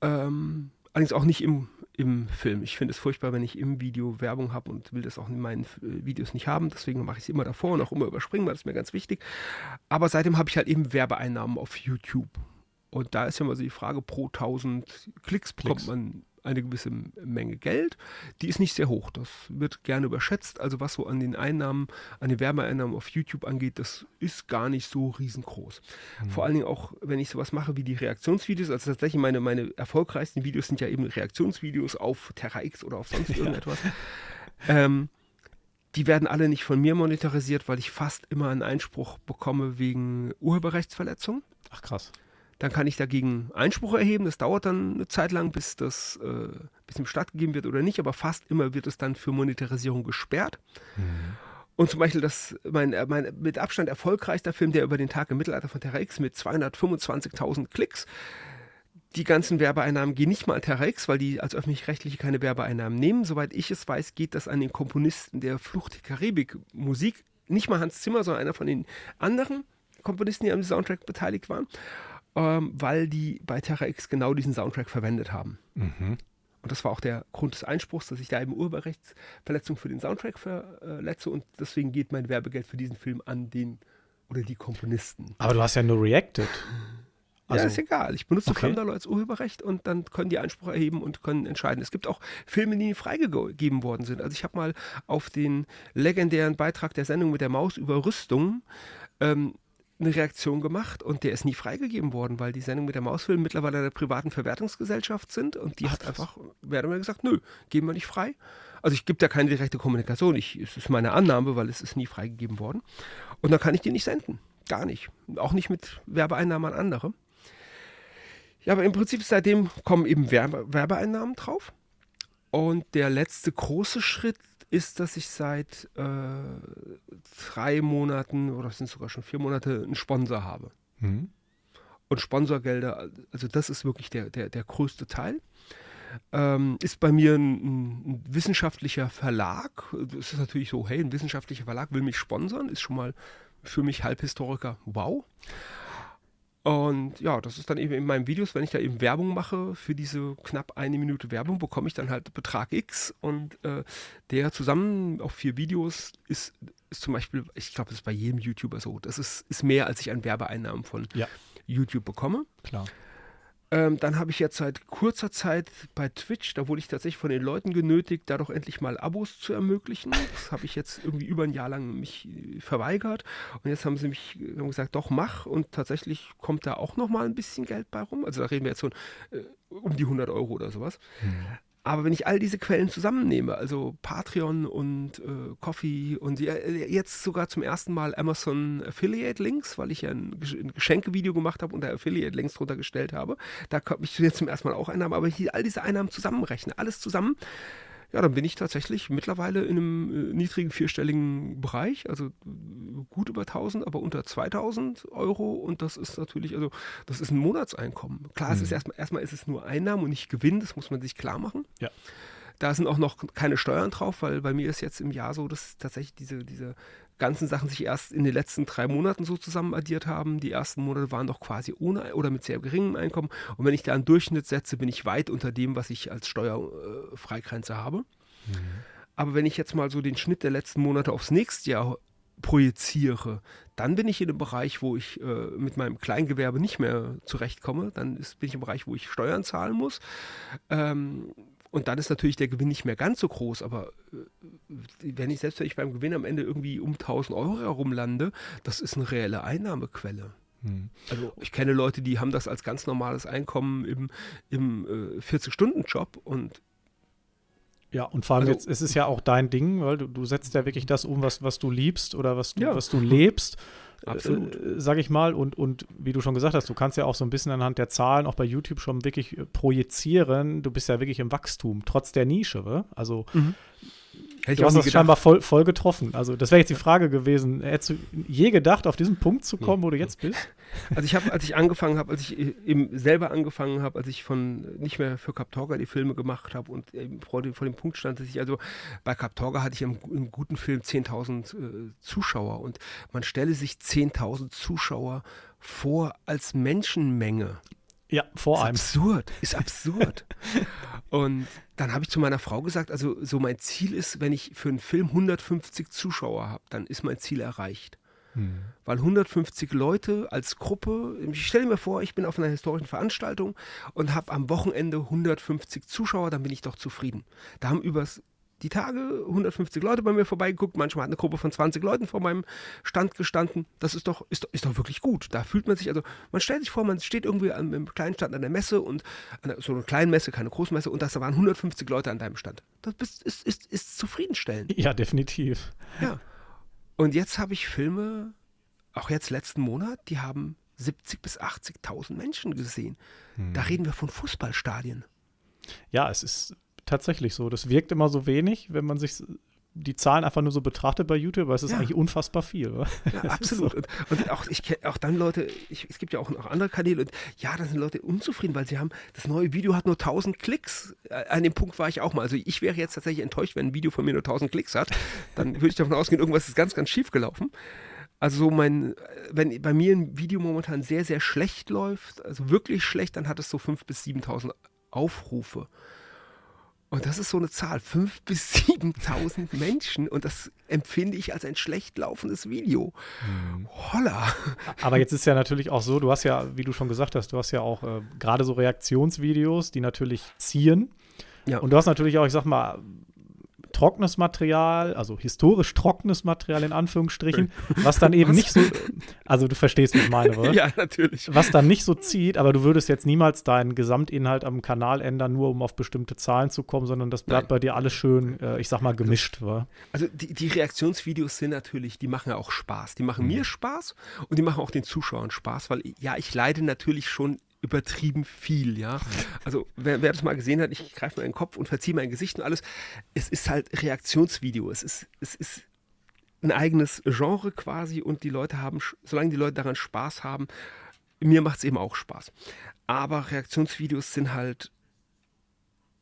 Ähm, allerdings auch nicht im im Film. Ich finde es furchtbar, wenn ich im Video Werbung habe und will das auch in meinen äh, Videos nicht haben. Deswegen mache ich es immer davor und auch immer überspringen, weil das ist mir ganz wichtig. Aber seitdem habe ich halt eben Werbeeinnahmen auf YouTube. Und da ist ja mal so die Frage, pro 1000 Klicks bekommt Klicks. man eine gewisse Menge Geld. Die ist nicht sehr hoch. Das wird gerne überschätzt. Also was so an den Einnahmen, an den Werbeeinnahmen auf YouTube angeht, das ist gar nicht so riesengroß. Mhm. Vor allen Dingen auch, wenn ich sowas mache wie die Reaktionsvideos. Also tatsächlich meine, meine erfolgreichsten Videos sind ja eben Reaktionsvideos auf Terra X oder auf sonst irgendetwas. Ähm, die werden alle nicht von mir monetarisiert, weil ich fast immer einen Einspruch bekomme wegen Urheberrechtsverletzung. Ach krass. Dann kann ich dagegen Einspruch erheben. Das dauert dann eine Zeit lang, bis das äh, bis ihm stattgegeben wird oder nicht. Aber fast immer wird es dann für Monetarisierung gesperrt. Mhm. Und zum Beispiel das, mein, äh, mein mit Abstand erfolgreichster Film, der über den Tag im Mittelalter von Terra X mit 225.000 Klicks. Die ganzen Werbeeinnahmen gehen nicht mal an Terra X, weil die als öffentlich-rechtliche keine Werbeeinnahmen nehmen. Soweit ich es weiß, geht das an den Komponisten der Flucht der Karibik Musik. Nicht mal Hans Zimmer, sondern einer von den anderen Komponisten, die am Soundtrack beteiligt waren, ähm, weil die bei Terra X genau diesen Soundtrack verwendet haben. Mhm. Und das war auch der Grund des Einspruchs, dass ich da eben Urheberrechtsverletzung für den Soundtrack verletze und deswegen geht mein Werbegeld für diesen Film an den oder die Komponisten. Aber du hast ja nur reacted. Also, ja, ist egal. Ich benutze okay. Firmendollar als Urheberrecht und dann können die Einspruch erheben und können entscheiden. Es gibt auch Filme, die freigegeben worden sind. Also ich habe mal auf den legendären Beitrag der Sendung mit der Maus über Rüstung ähm, eine Reaktion gemacht und der ist nie freigegeben worden, weil die Sendung mit der Mausfilm mittlerweile einer privaten Verwertungsgesellschaft sind und die Ach, hat einfach, werden mir gesagt, nö, geben wir nicht frei. Also ich gebe da keine direkte Kommunikation, ich, es ist meine Annahme, weil es ist nie freigegeben worden. Und dann kann ich die nicht senden. Gar nicht. Auch nicht mit Werbeeinnahmen an andere. Ja, aber im Prinzip seitdem kommen eben Werbe Werbeeinnahmen drauf. Und der letzte große Schritt ist, dass ich seit äh, drei Monaten oder sind sogar schon vier Monate einen Sponsor habe. Mhm. Und Sponsorgelder, also das ist wirklich der, der, der größte Teil. Ähm, ist bei mir ein, ein, wissenschaftlicher Verlag. Das ist natürlich so, hey, ein wissenschaftlicher Verlag will mich sponsern, ist schon mal für mich Halbhistoriker, wow. Und ja, das ist dann eben in meinen Videos, wenn ich da eben Werbung mache, für diese knapp eine Minute Werbung, bekomme ich dann halt Betrag X und äh, der zusammen auf vier Videos ist, ist zum Beispiel, ich glaube, das ist bei jedem YouTuber so, das ist, ist mehr, als ich an Werbeeinnahmen von ja. YouTube bekomme. Klar. Ähm, dann habe ich jetzt seit kurzer Zeit bei Twitch, da wurde ich tatsächlich von den Leuten genötigt, da doch endlich mal Abos zu ermöglichen. Das habe ich jetzt irgendwie über ein Jahr lang mich äh, verweigert. Und jetzt haben sie mich haben gesagt, doch mach. Und tatsächlich kommt da auch noch mal ein bisschen Geld bei rum. Also da reden wir jetzt so äh, um die 100 Euro oder sowas. Mhm. Aber wenn ich all diese Quellen zusammennehme, also Patreon und äh, Coffee und äh, jetzt sogar zum ersten Mal Amazon Affiliate Links, weil ich ja ein, ein Geschenkevideo gemacht habe und da Affiliate Links drunter gestellt habe, da komme ich jetzt zum ersten Mal auch Einnahmen, aber hier all diese Einnahmen zusammenrechnen, alles zusammen, ja, dann bin ich tatsächlich mittlerweile in einem äh, niedrigen vierstelligen Bereich, also äh, gut über 1000, aber unter 2000 Euro und das ist natürlich, also das ist ein Monatseinkommen. Klar, mhm. es ist mhm. erstmal, erstmal ist es nur Einnahmen und nicht Gewinn, das muss man sich klar machen. Ja. Da sind auch noch keine Steuern drauf, weil bei mir ist jetzt im Jahr so, dass tatsächlich diese, diese ganzen Sachen sich erst in den letzten drei Monaten so zusammen addiert haben. Die ersten Monate waren doch quasi ohne oder mit sehr geringem Einkommen. Und wenn ich da einen Durchschnitt setze, bin ich weit unter dem, was ich als Steuerfreigrenze habe. Mhm. Aber wenn ich jetzt mal so den Schnitt der letzten Monate aufs nächste Jahr projiziere, dann bin ich in einem Bereich, wo ich äh, mit meinem Kleingewerbe nicht mehr zurechtkomme. Dann ist, bin ich im Bereich, wo ich Steuern zahlen muss. Ähm, und dann ist natürlich der Gewinn nicht mehr ganz so groß, aber äh, wenn ich selbst wenn ich beim Gewinn am Ende irgendwie um 1000 Euro herumlande, das ist eine reelle Einnahmequelle. Hm. Also ich kenne Leute, die haben das als ganz normales Einkommen im, im äh, 40-Stunden-Job und ja, und vor allem also, jetzt ist es ja auch dein Ding, weil du, du setzt ja wirklich das um, was, was du liebst oder was du, ja. was du lebst. Absolut. Äh, sag ich mal. Und, und wie du schon gesagt hast, du kannst ja auch so ein bisschen anhand der Zahlen auch bei YouTube schon wirklich äh, projizieren. Du bist ja wirklich im Wachstum, trotz der Nische. Ne? Also mhm. Hätte du hast das scheinbar voll, voll, getroffen. Also das wäre jetzt die Frage gewesen. Hättest du je gedacht, auf diesen Punkt zu kommen, wo du jetzt bist? Also ich habe, als ich angefangen habe, als ich eben selber angefangen habe, als ich von nicht mehr für Captorga die Filme gemacht habe und eben vor dem, vor dem Punkt stand, dass ich also bei Captorga hatte ich im, im guten Film 10.000 äh, Zuschauer und man stelle sich 10.000 Zuschauer vor als Menschenmenge. Ja, vor ist einem. Absurd, ist absurd. und dann habe ich zu meiner Frau gesagt, also so mein Ziel ist, wenn ich für einen Film 150 Zuschauer habe, dann ist mein Ziel erreicht. Hm. Weil 150 Leute als Gruppe, ich stelle mir vor, ich bin auf einer historischen Veranstaltung und habe am Wochenende 150 Zuschauer, dann bin ich doch zufrieden. Da haben übers die Tage 150 Leute bei mir vorbeigeguckt. Manchmal hat eine Gruppe von 20 Leuten vor meinem Stand gestanden. Das ist doch, ist, ist doch wirklich gut. Da fühlt man sich, also man stellt sich vor, man steht irgendwie an einem kleinen Stand an der Messe und an so einer kleinen Messe, keine Großmesse, und da waren 150 Leute an deinem Stand. Das ist, ist, ist, ist zufriedenstellend. Ja, definitiv. Ja. Und jetzt habe ich Filme, auch jetzt letzten Monat, die haben 70 bis 80.000 Menschen gesehen. Hm. Da reden wir von Fußballstadien. Ja, es ist tatsächlich so. Das wirkt immer so wenig, wenn man sich die Zahlen einfach nur so betrachte bei YouTube, aber es ist ja. eigentlich unfassbar viel. Oder? Ja, absolut. So. Und, und, auch, ich kenne auch dann Leute, ich, es gibt ja auch noch andere Kanäle und ja, da sind Leute unzufrieden, weil sie haben, das neue Video hat nur 1000 Klicks. Äh, an dem Punkt war ich auch mal. Also ich wäre jetzt tatsächlich enttäuscht, wenn ein Video von mir nur 1000 Klicks hat. Dann würde ich davon ausgehen, irgendwas ist ganz, ganz schief gelaufen. Also so mein, wenn bei mir ein Video momentan sehr, sehr schlecht läuft, also wirklich schlecht, dann hat es so 5.000 bis 7.000 Aufrufe. Und das ist so eine Zahl, 5.000 bis 7.000 Menschen. Und das empfinde ich als ein schlecht laufendes Video. Mhm. Holla. Aber jetzt ist ja natürlich auch so, du hast ja, wie du schon gesagt hast, du hast ja auch äh, gerade so Reaktionsvideos, die natürlich ziehen. Ja. Und du hast natürlich auch, ich sag mal, trockenes Material, also historisch trockenes Material in Anführungsstrichen, was dann eben was? nicht so, also du verstehst, wie ich meine, oder? Ja, natürlich. Was dann nicht so zieht, aber du würdest jetzt niemals deinen Gesamtinhalt am Kanal ändern, nur um auf bestimmte Zahlen zu kommen, sondern das bleibt Nein. bei dir alles schön, äh, ich sag mal, gemischt, wa? Also die, die, Reaktionsvideos sind natürlich, die machen ja auch Spaß. Die machen mhm. mir Spaß und die machen auch den Zuschauern Spaß, weil ja, ich leide natürlich schon übertrieben viel, ja. Also wer, wer, das mal gesehen hat, ich greife meinen Kopf und verziehe mein Gesicht und alles. Es ist halt Reaktionsvideo. Es ist, es ist ein eigenes Genre quasi und die Leute haben, solange die Leute daran Spaß haben, mir macht es eben auch Spaß. Aber Reaktionsvideos sind halt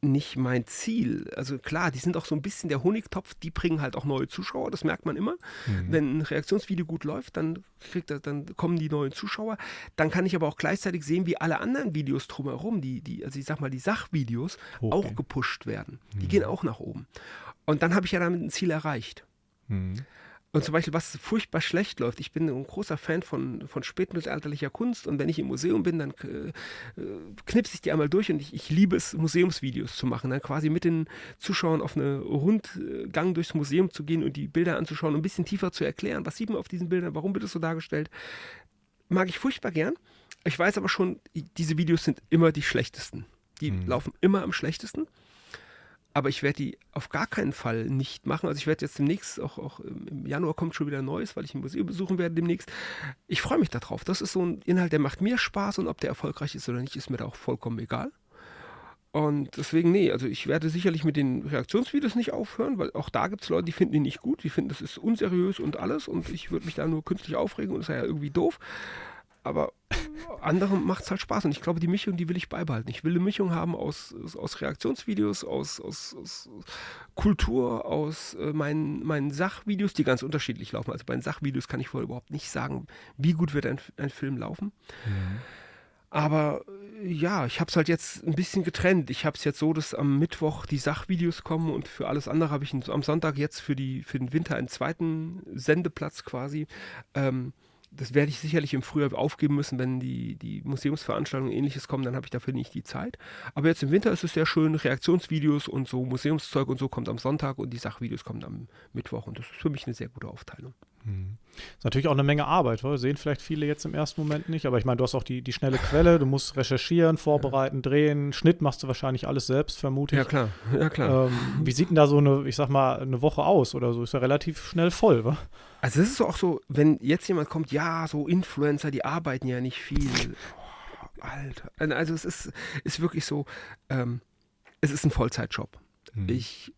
nicht mein Ziel. Also klar, die sind auch so ein bisschen der Honigtopf, die bringen halt auch neue Zuschauer, das merkt man immer. Mhm. Wenn ein Reaktionsvideo gut läuft, dann, kriegt er, dann kommen die neuen Zuschauer. Dann kann ich aber auch gleichzeitig sehen, wie alle anderen Videos drumherum, die, die, also ich sag mal, die Sachvideos okay. auch gepusht werden. Die mhm. gehen auch nach oben. Und dann habe ich ja damit ein Ziel erreicht. Mhm. Und zum Beispiel, was furchtbar schlecht läuft, ich bin ein großer Fan von, von spätmittelalterlicher Kunst und wenn ich im Museum bin, dann äh, knipse ich die einmal durch und ich, ich liebe es, Museumsvideos zu machen. Dann quasi mit den Zuschauern auf einen Rundgang durchs Museum zu gehen und die Bilder anzuschauen und ein bisschen tiefer zu erklären, was sieht man auf diesen Bildern, warum wird es so dargestellt. Mag ich furchtbar gern. Ich weiß aber schon, diese Videos sind immer die schlechtesten. Die mhm. laufen immer am schlechtesten aber ich werde die auf gar keinen Fall nicht machen. Also ich werde jetzt demnächst, auch, auch im Januar kommt schon wieder Neues, weil ich ein Museum besuchen werde demnächst. Ich freue mich darauf. Das ist so ein Inhalt, der macht mir Spaß und ob der erfolgreich ist oder nicht, ist mir da auch vollkommen egal. Und deswegen, nee, also ich werde sicherlich mit den Reaktionsvideos nicht aufhören, weil auch da gibt es Leute, die finden die nicht gut, die finden, das ist unseriös und alles und ich würde mich da nur künstlich aufregen und das ist ja irgendwie doof. Aber anderen macht es halt Spaß. Und ich glaube, die Mischung, die will ich beibehalten. Ich will eine Mischung haben aus, aus Reaktionsvideos, aus, aus, aus Kultur, aus äh, meinen, meinen Sachvideos, die ganz unterschiedlich laufen. Also bei den Sachvideos kann ich vorher überhaupt nicht sagen, wie gut wird ein, ein Film laufen. Mhm. Aber ja, ich habe es halt jetzt ein bisschen getrennt. Ich habe es jetzt so, dass am Mittwoch die Sachvideos kommen und für alles andere habe ich am Sonntag jetzt für, die, für den Winter einen zweiten Sendeplatz quasi. Ähm, das werde ich sicherlich im Frühjahr aufgeben müssen, wenn die, die Museumsveranstaltungen und ähnliches kommen, dann habe ich dafür nicht die Zeit. Aber jetzt im Winter ist es sehr schön, Reaktionsvideos und so Museumszeug und so kommt am Sonntag und die Sachvideos kommen am Mittwoch und das ist für mich eine sehr gute Aufteilung. Hm. Ist natürlich auch eine Menge Arbeit, oder? sehen vielleicht viele jetzt im ersten Moment nicht, aber ich meine, du hast auch die, die schnelle Quelle, du musst recherchieren, vorbereiten, ja. drehen, Schnitt machst du wahrscheinlich alles selbst, vermute ich. Ja, klar, ja, klar. Ähm, wie sieht denn da so eine, ich sag mal, eine Woche aus oder so? Ist ja relativ schnell voll, wa? Also es ist auch so, wenn jetzt jemand kommt, ja, so Influencer, die arbeiten ja nicht viel. Oh, Alter. Also es ist, ist wirklich so, ähm, es ist ein Vollzeitjob. Hm. Ich,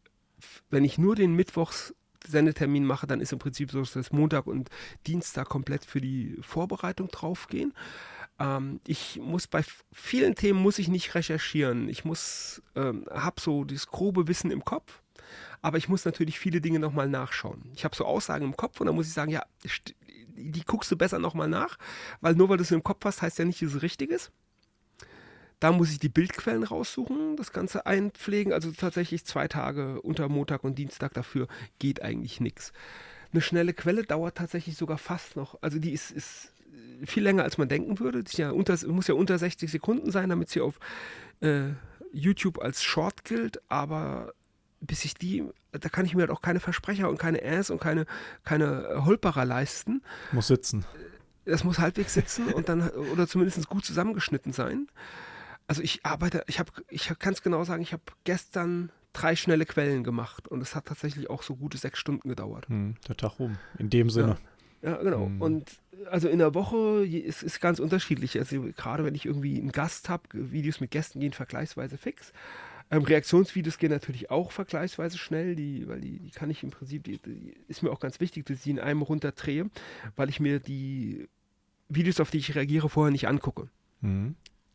wenn ich nur den Mittwochs Sendetermin mache, dann ist im Prinzip so, dass Montag und Dienstag komplett für die Vorbereitung draufgehen. Ähm, ich muss bei vielen Themen muss ich nicht recherchieren. Ich muss, ähm, habe so das grobe Wissen im Kopf, aber ich muss natürlich viele Dinge nochmal nachschauen. Ich habe so Aussagen im Kopf und dann muss ich sagen, ja, die guckst du besser nochmal nach, weil nur weil du es im Kopf hast, heißt ja nicht, dass es richtig ist. Da muss ich die Bildquellen raussuchen, das Ganze einpflegen. Also tatsächlich zwei Tage unter Montag und Dienstag dafür geht eigentlich nichts. Eine schnelle Quelle dauert tatsächlich sogar fast noch. Also die ist, ist viel länger, als man denken würde. Die ja unter, muss ja unter 60 Sekunden sein, damit sie auf äh, YouTube als Short gilt. Aber bis ich die, da kann ich mir halt auch keine Versprecher und keine Äs und keine, keine Holperer leisten. Muss sitzen. Das muss halbwegs sitzen und dann, oder zumindest gut zusammengeschnitten sein. Also ich arbeite, ich habe, ich kann es genau sagen, ich habe gestern drei schnelle Quellen gemacht und es hat tatsächlich auch so gute sechs Stunden gedauert. Hm, der Tag rum, in dem Sinne. Ja, ja genau. Hm. Und also in der Woche ist es ganz unterschiedlich. Also gerade wenn ich irgendwie einen Gast habe, Videos mit Gästen gehen vergleichsweise fix. Ähm, Reaktionsvideos gehen natürlich auch vergleichsweise schnell, die, weil die, die kann ich im Prinzip, die, die ist mir auch ganz wichtig, dass ich die in einem runterdrehe, weil ich mir die Videos, auf die ich reagiere, vorher nicht angucke. Mhm.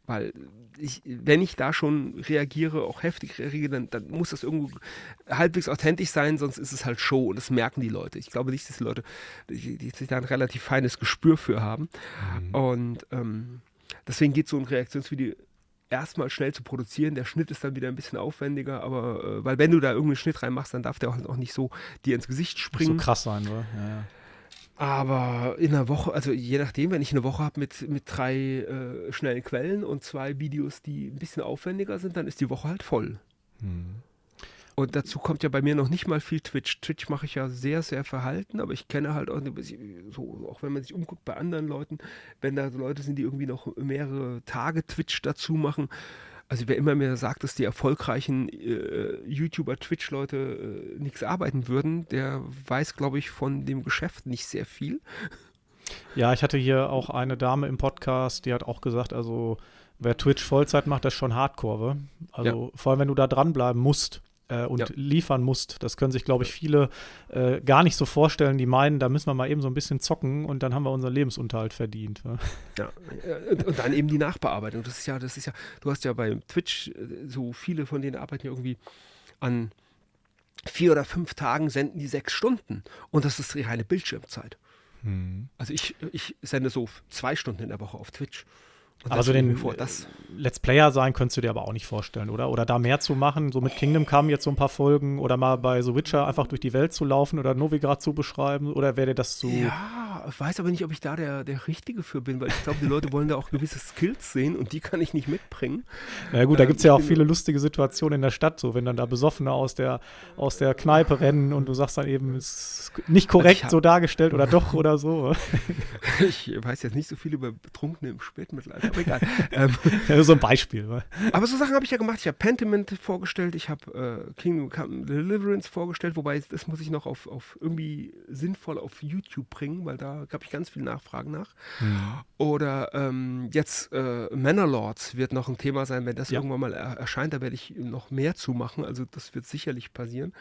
Weil ich, wenn ich da schon reagiere, auch heftig reagiere, dann, dann, muss das irgendwo halbwegs authentisch sein, sonst ist es halt Show und das merken die Leute. Ich glaube nicht, dass die Leute, die, die, die da ein relativ feines Gespür für haben. Mhm. Und ähm, deswegen geht so ein Reaktionsvideo erstmal schnell zu produzieren. Der Schnitt ist dann wieder ein bisschen aufwendiger, aber äh, weil wenn du da irgendeinen Schnitt reinmachst, dann darf der auch, auch nicht so dir ins Gesicht springen. So krass sein, oder? Ja, ja. Aber in einer Woche, also je nachdem, wenn ich eine Woche habe mit, mit drei äh, schnellen Quellen und zwei Videos, die ein bisschen aufwendiger sind, dann ist die Woche halt voll. Hm. Und dazu kommt ja bei mir noch nicht mal viel Twitch. Twitch mache ich ja sehr, sehr verhalten, aber ich kenne halt auch, so, auch wenn man sich umguckt bei anderen Leuten, wenn da Leute sind, die irgendwie noch mehrere Tage Twitch dazu machen, also wer immer mir sagt, dass die erfolgreichen äh, YouTuber, Twitch-Leute äh, nichts arbeiten würden, der weiß, glaube ich, von dem Geschäft nicht sehr viel. Ja, ich hatte hier auch eine Dame im Podcast, die hat auch gesagt, also wer Twitch Vollzeit macht, das ist schon Hardcore. Also ja. vor allem, wenn du da dranbleiben musst äh, und ja. liefern musst. Das können sich, glaube ich, viele äh, gar nicht so vorstellen, die meinen, da müssen wir mal eben so ein bisschen zocken und dann haben wir unseren Lebensunterhalt verdient. Ja, ja und, und, dann eben die Nachbearbeitung. Das ist ja, das ist ja, du hast ja bei Twitch äh, so viele von denen arbeiten ja irgendwie an vier oder fünf Tagen senden die sechs Stunden und das ist die reine Bildschirmzeit. Hm. Also ich, ich sende so zwei Stunden in der Woche auf Twitch. Und aber so den vor, Let's Player sein könntest du dir aber auch nicht vorstellen, oder? Oder da mehr zu machen. So mit Kingdom kamen jetzt so ein paar Folgen oder mal bei The Witcher einfach durch die Welt zu laufen oder Novigrad zu beschreiben oder wäre dir das zu. Ja, ich weiß aber nicht, ob ich da der, der Richtige für bin, weil ich glaube, die Leute wollen da auch gewisse Skills sehen und die kann ich nicht mitbringen. Na gut, da gibt es ja auch viele lustige Situationen in der Stadt, so wenn dann da Besoffene aus der, aus der Kneipe rennen und du sagst dann eben, es ist nicht korrekt hab, so dargestellt oder doch oder so. ich weiß jetzt nicht so viel über Betrunkene im Spätmittelalter aber egal. ähm, ja, so ein Beispiel. Aber so Sachen habe ich ja gemacht. Ich habe Pentiment vorgestellt, ich habe äh, Kingdom Come Deliverance vorgestellt, wobei das muss ich noch auf, auf irgendwie sinnvoll auf YouTube bringen, weil da habe ich ganz viele Nachfragen nach. Mhm. Oder ähm, jetzt äh, Manor wird noch ein Thema sein, wenn das ja. irgendwann mal er erscheint, da werde ich noch mehr zu machen. Also das wird sicherlich passieren.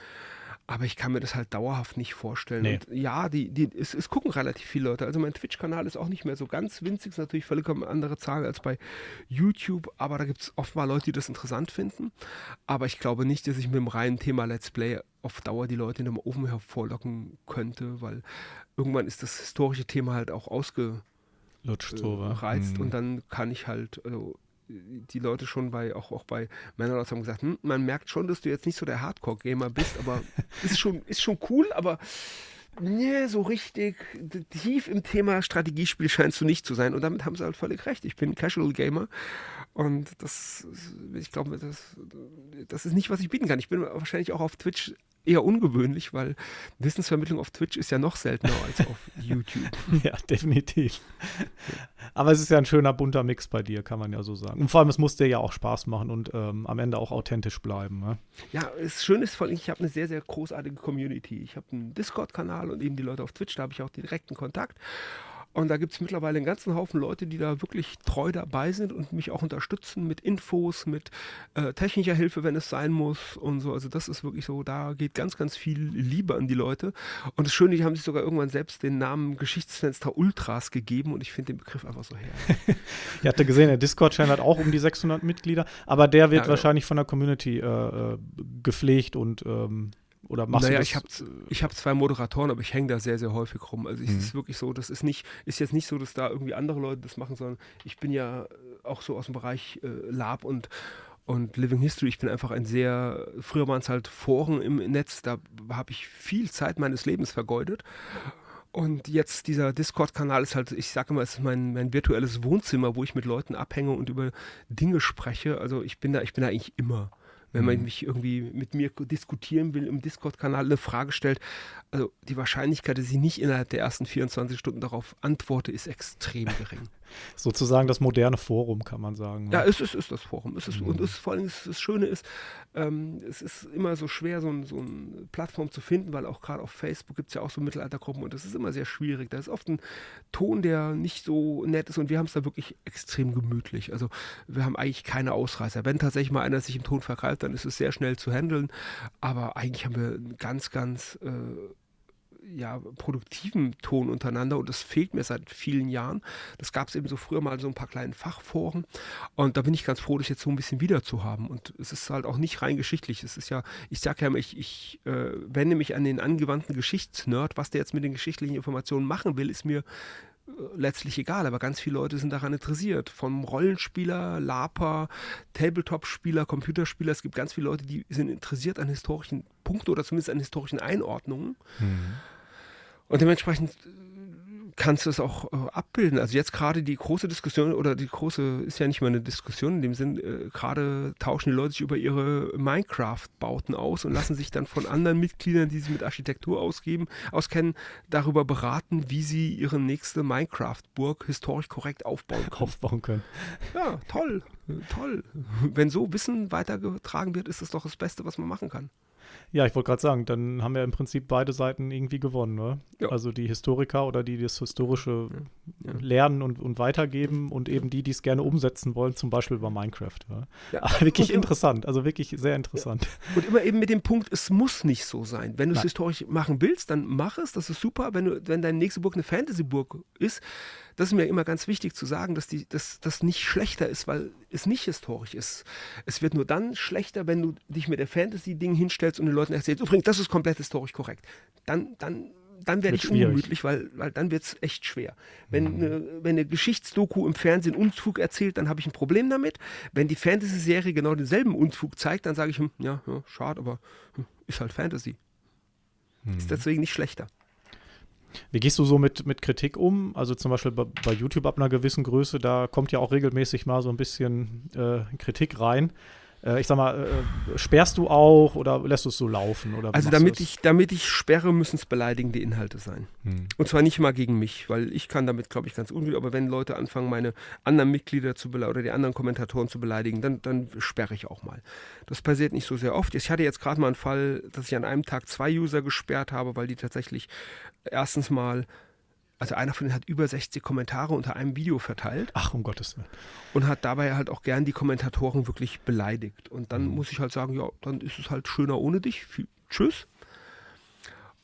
Aber ich kann mir das halt dauerhaft nicht vorstellen. Nee. Und ja, die, die, es, es, gucken relativ viele Leute. Also mein Twitch-Kanal ist auch nicht mehr so ganz winzig, ist natürlich völlig andere Zahl als bei YouTube, aber da gibt es oft mal Leute, die das interessant finden. Aber ich glaube nicht, dass ich mit dem reinen Thema Let's Play auf Dauer die Leute in einem Ofen hervorlocken könnte, weil irgendwann ist das historische Thema halt auch ausgereizt äh, so, mhm. und dann kann ich halt, also die Leute schon bei, auch, auch bei Männerlaut haben gesagt, hm, man merkt schon, dass du jetzt nicht so der Hardcore-Gamer bist, aber ist schon, ist schon cool, aber nee, so richtig tief im Thema Strategiespiel scheinst du nicht zu sein. Und damit haben sie halt völlig recht. Ich bin Casual Gamer und das, ich glaube, das, das ist nicht, was ich bieten kann. Ich bin wahrscheinlich auch auf Twitch eher ungewöhnlich, weil Wissensvermittlung auf Twitch ist ja noch seltener als auf YouTube. ja, definitiv. Aber es ist ja ein schöner bunter Mix bei dir, kann man ja so sagen. Und vor allem, es muss dir ja auch Spaß machen und ähm, am Ende auch authentisch bleiben. Ne? Ja, das Schöne ist vor allem, ich habe eine sehr, sehr großartige Community. Ich habe einen Discord-Kanal und eben die Leute auf Twitch, da habe ich auch direkten Kontakt. Und da gibt es mittlerweile einen ganzen Haufen Leute, die da wirklich treu dabei sind und mich auch unterstützen mit Infos, mit äh, technischer Hilfe, wenn es sein muss und so. Also das ist wirklich so, da geht ganz, ganz viel Liebe an die Leute. Und das Schöne, die haben sich sogar irgendwann selbst den Namen Geschichtsfenster Ultras gegeben und ich finde den Begriff einfach so her. Ihr habt gesehen, der Discord-Channel hat auch um die 600 Mitglieder, aber der wird ja, genau. wahrscheinlich von der Community äh, äh gepflegt und ähm oder machst naja, du das? ich habe ich hab zwei Moderatoren, aber ich hänge da sehr, sehr häufig rum. Also es mhm. ist wirklich so, das ist nicht, ist jetzt nicht so, dass da irgendwie andere Leute das machen, sondern ich bin ja auch so aus dem Bereich äh, Lab und und Living History, ich bin einfach ein sehr, früher waren es halt Foren im Netz, da habe ich viel Zeit meines Lebens vergeudet. Und jetzt dieser Discord-Kanal ist halt, ich sage immer, es ist mein, mein virtuelles Wohnzimmer, wo ich mit Leuten abhänge und über Dinge spreche. Also ich bin da, ich bin da eigentlich immer wenn man mhm. mich irgendwie mit mir diskutieren will im Discord-Kanal, eine Frage stellt. Also die Wahrscheinlichkeit, dass ich nicht innerhalb der ersten 24 Stunden darauf antworte, ist extrem gering. Sozusagen das moderne Forum, kann man sagen. Ja, es ist, ist das Forum. Es ist, mhm. Und es, vor allem das, das Schöne ist, ähm, es ist immer so schwer, so, ein, so eine Plattform zu finden, weil auch gerade auf Facebook gibt es ja auch so Mittelaltergruppen und das ist immer sehr schwierig. Da ist oft ein Ton, der nicht so nett ist und wir haben es da wirklich extrem gemütlich. Also wir haben eigentlich keine Ausreißer. Wenn tatsächlich mal einer sich im Ton vergreift, dann ist es sehr schnell zu handeln. Aber eigentlich haben wir einen ganz, ganz äh, ja, produktiven Ton untereinander und das fehlt mir seit vielen Jahren. Das gab es eben so früher mal so ein paar kleinen Fachforen und da bin ich ganz froh, das jetzt so ein bisschen wieder zu haben und es ist halt auch nicht rein geschichtlich. Es ist ja, ich sage ja immer, ich, ich äh, wende mich an den angewandten Geschichtsnerd. Was der jetzt mit den geschichtlichen Informationen machen will, ist mir äh, letztlich egal, aber ganz viele Leute sind daran interessiert. Vom Rollenspieler, Laper, Tabletop-Spieler, Computerspieler. Es gibt ganz viele Leute, die sind interessiert an historischen Punkten oder zumindest an historischen Einordnungen. Mhm. Und dementsprechend äh, kannst du es auch äh, abbilden. Also jetzt gerade die große Diskussion oder die große ist ja nicht mal eine Diskussion in dem Sinn, äh, gerade tauschen die Leute sich über ihre Minecraft-Bauten aus und lassen sich dann von anderen Mitgliedern, die sich mit Architektur ausgeben, auskennen, darüber beraten, wie sie ihre nächste Minecraft-Burg historisch korrekt aufbauen können. Aufbauen können. Ja, toll, toll. Wenn so Wissen weitergetragen wird, ist das doch das Beste, was man machen kann. Ja, ich wollte gerade sagen, dann haben wir im Prinzip beide Seiten irgendwie gewonnen. Ne? Ja. Also die Historiker oder die, die das Historische ja. Ja. lernen und, und weitergeben und eben die, die es gerne umsetzen wollen, zum Beispiel über Minecraft. Ja? Aber wirklich interessant, also wirklich sehr interessant. Und immer eben mit dem Punkt, es muss nicht so sein. Wenn du es historisch machen willst, dann mach es, das ist super. Wenn, du, wenn deine nächste Burg eine Fantasy-Burg ist, das ist mir immer ganz wichtig zu sagen, dass das nicht schlechter ist, weil es nicht historisch ist. Es wird nur dann schlechter, wenn du dich mit der Fantasy-Ding hinstellst und den Leuten erzählst, übrigens, das ist komplett historisch korrekt. Dann, dann, dann werde ich schwierig. ungemütlich, weil, weil dann wird es echt schwer. Wenn, mhm. eine, wenn eine Geschichtsdoku im Fernsehen Unfug erzählt, dann habe ich ein Problem damit. Wenn die Fantasy-Serie genau denselben Unfug zeigt, dann sage ich, hm, ja, ja, schade, aber hm, ist halt Fantasy. Mhm. Ist deswegen nicht schlechter. Wie gehst du so mit, mit Kritik um? Also zum Beispiel bei, bei, YouTube ab einer gewissen Größe, da kommt ja auch regelmäßig mal so ein bisschen äh, Kritik rein. Äh, ich sag mal, äh, sperrst du auch oder lässt du es so laufen? Oder also damit ich, damit ich sperre, müssen es beleidigende Inhalte sein. Hm. Und zwar nicht mal gegen mich, weil ich kann damit, glaube ich, ganz ungut, aber wenn Leute anfangen, meine anderen Mitglieder zu beleidigen oder die anderen Kommentatoren zu beleidigen, dann, dann sperre ich auch mal. Das passiert nicht so sehr oft. Ich hatte jetzt gerade mal einen Fall, dass ich an einem Tag zwei User gesperrt habe, weil die tatsächlich erstens mal also einer von denen hat über 60 Kommentare unter einem Video verteilt. Ach, um Gottes Willen. Und hat dabei halt auch gern die Kommentatoren wirklich beleidigt. Und dann mhm. muss ich halt sagen, ja, dann ist es halt schöner ohne dich. Tschüss.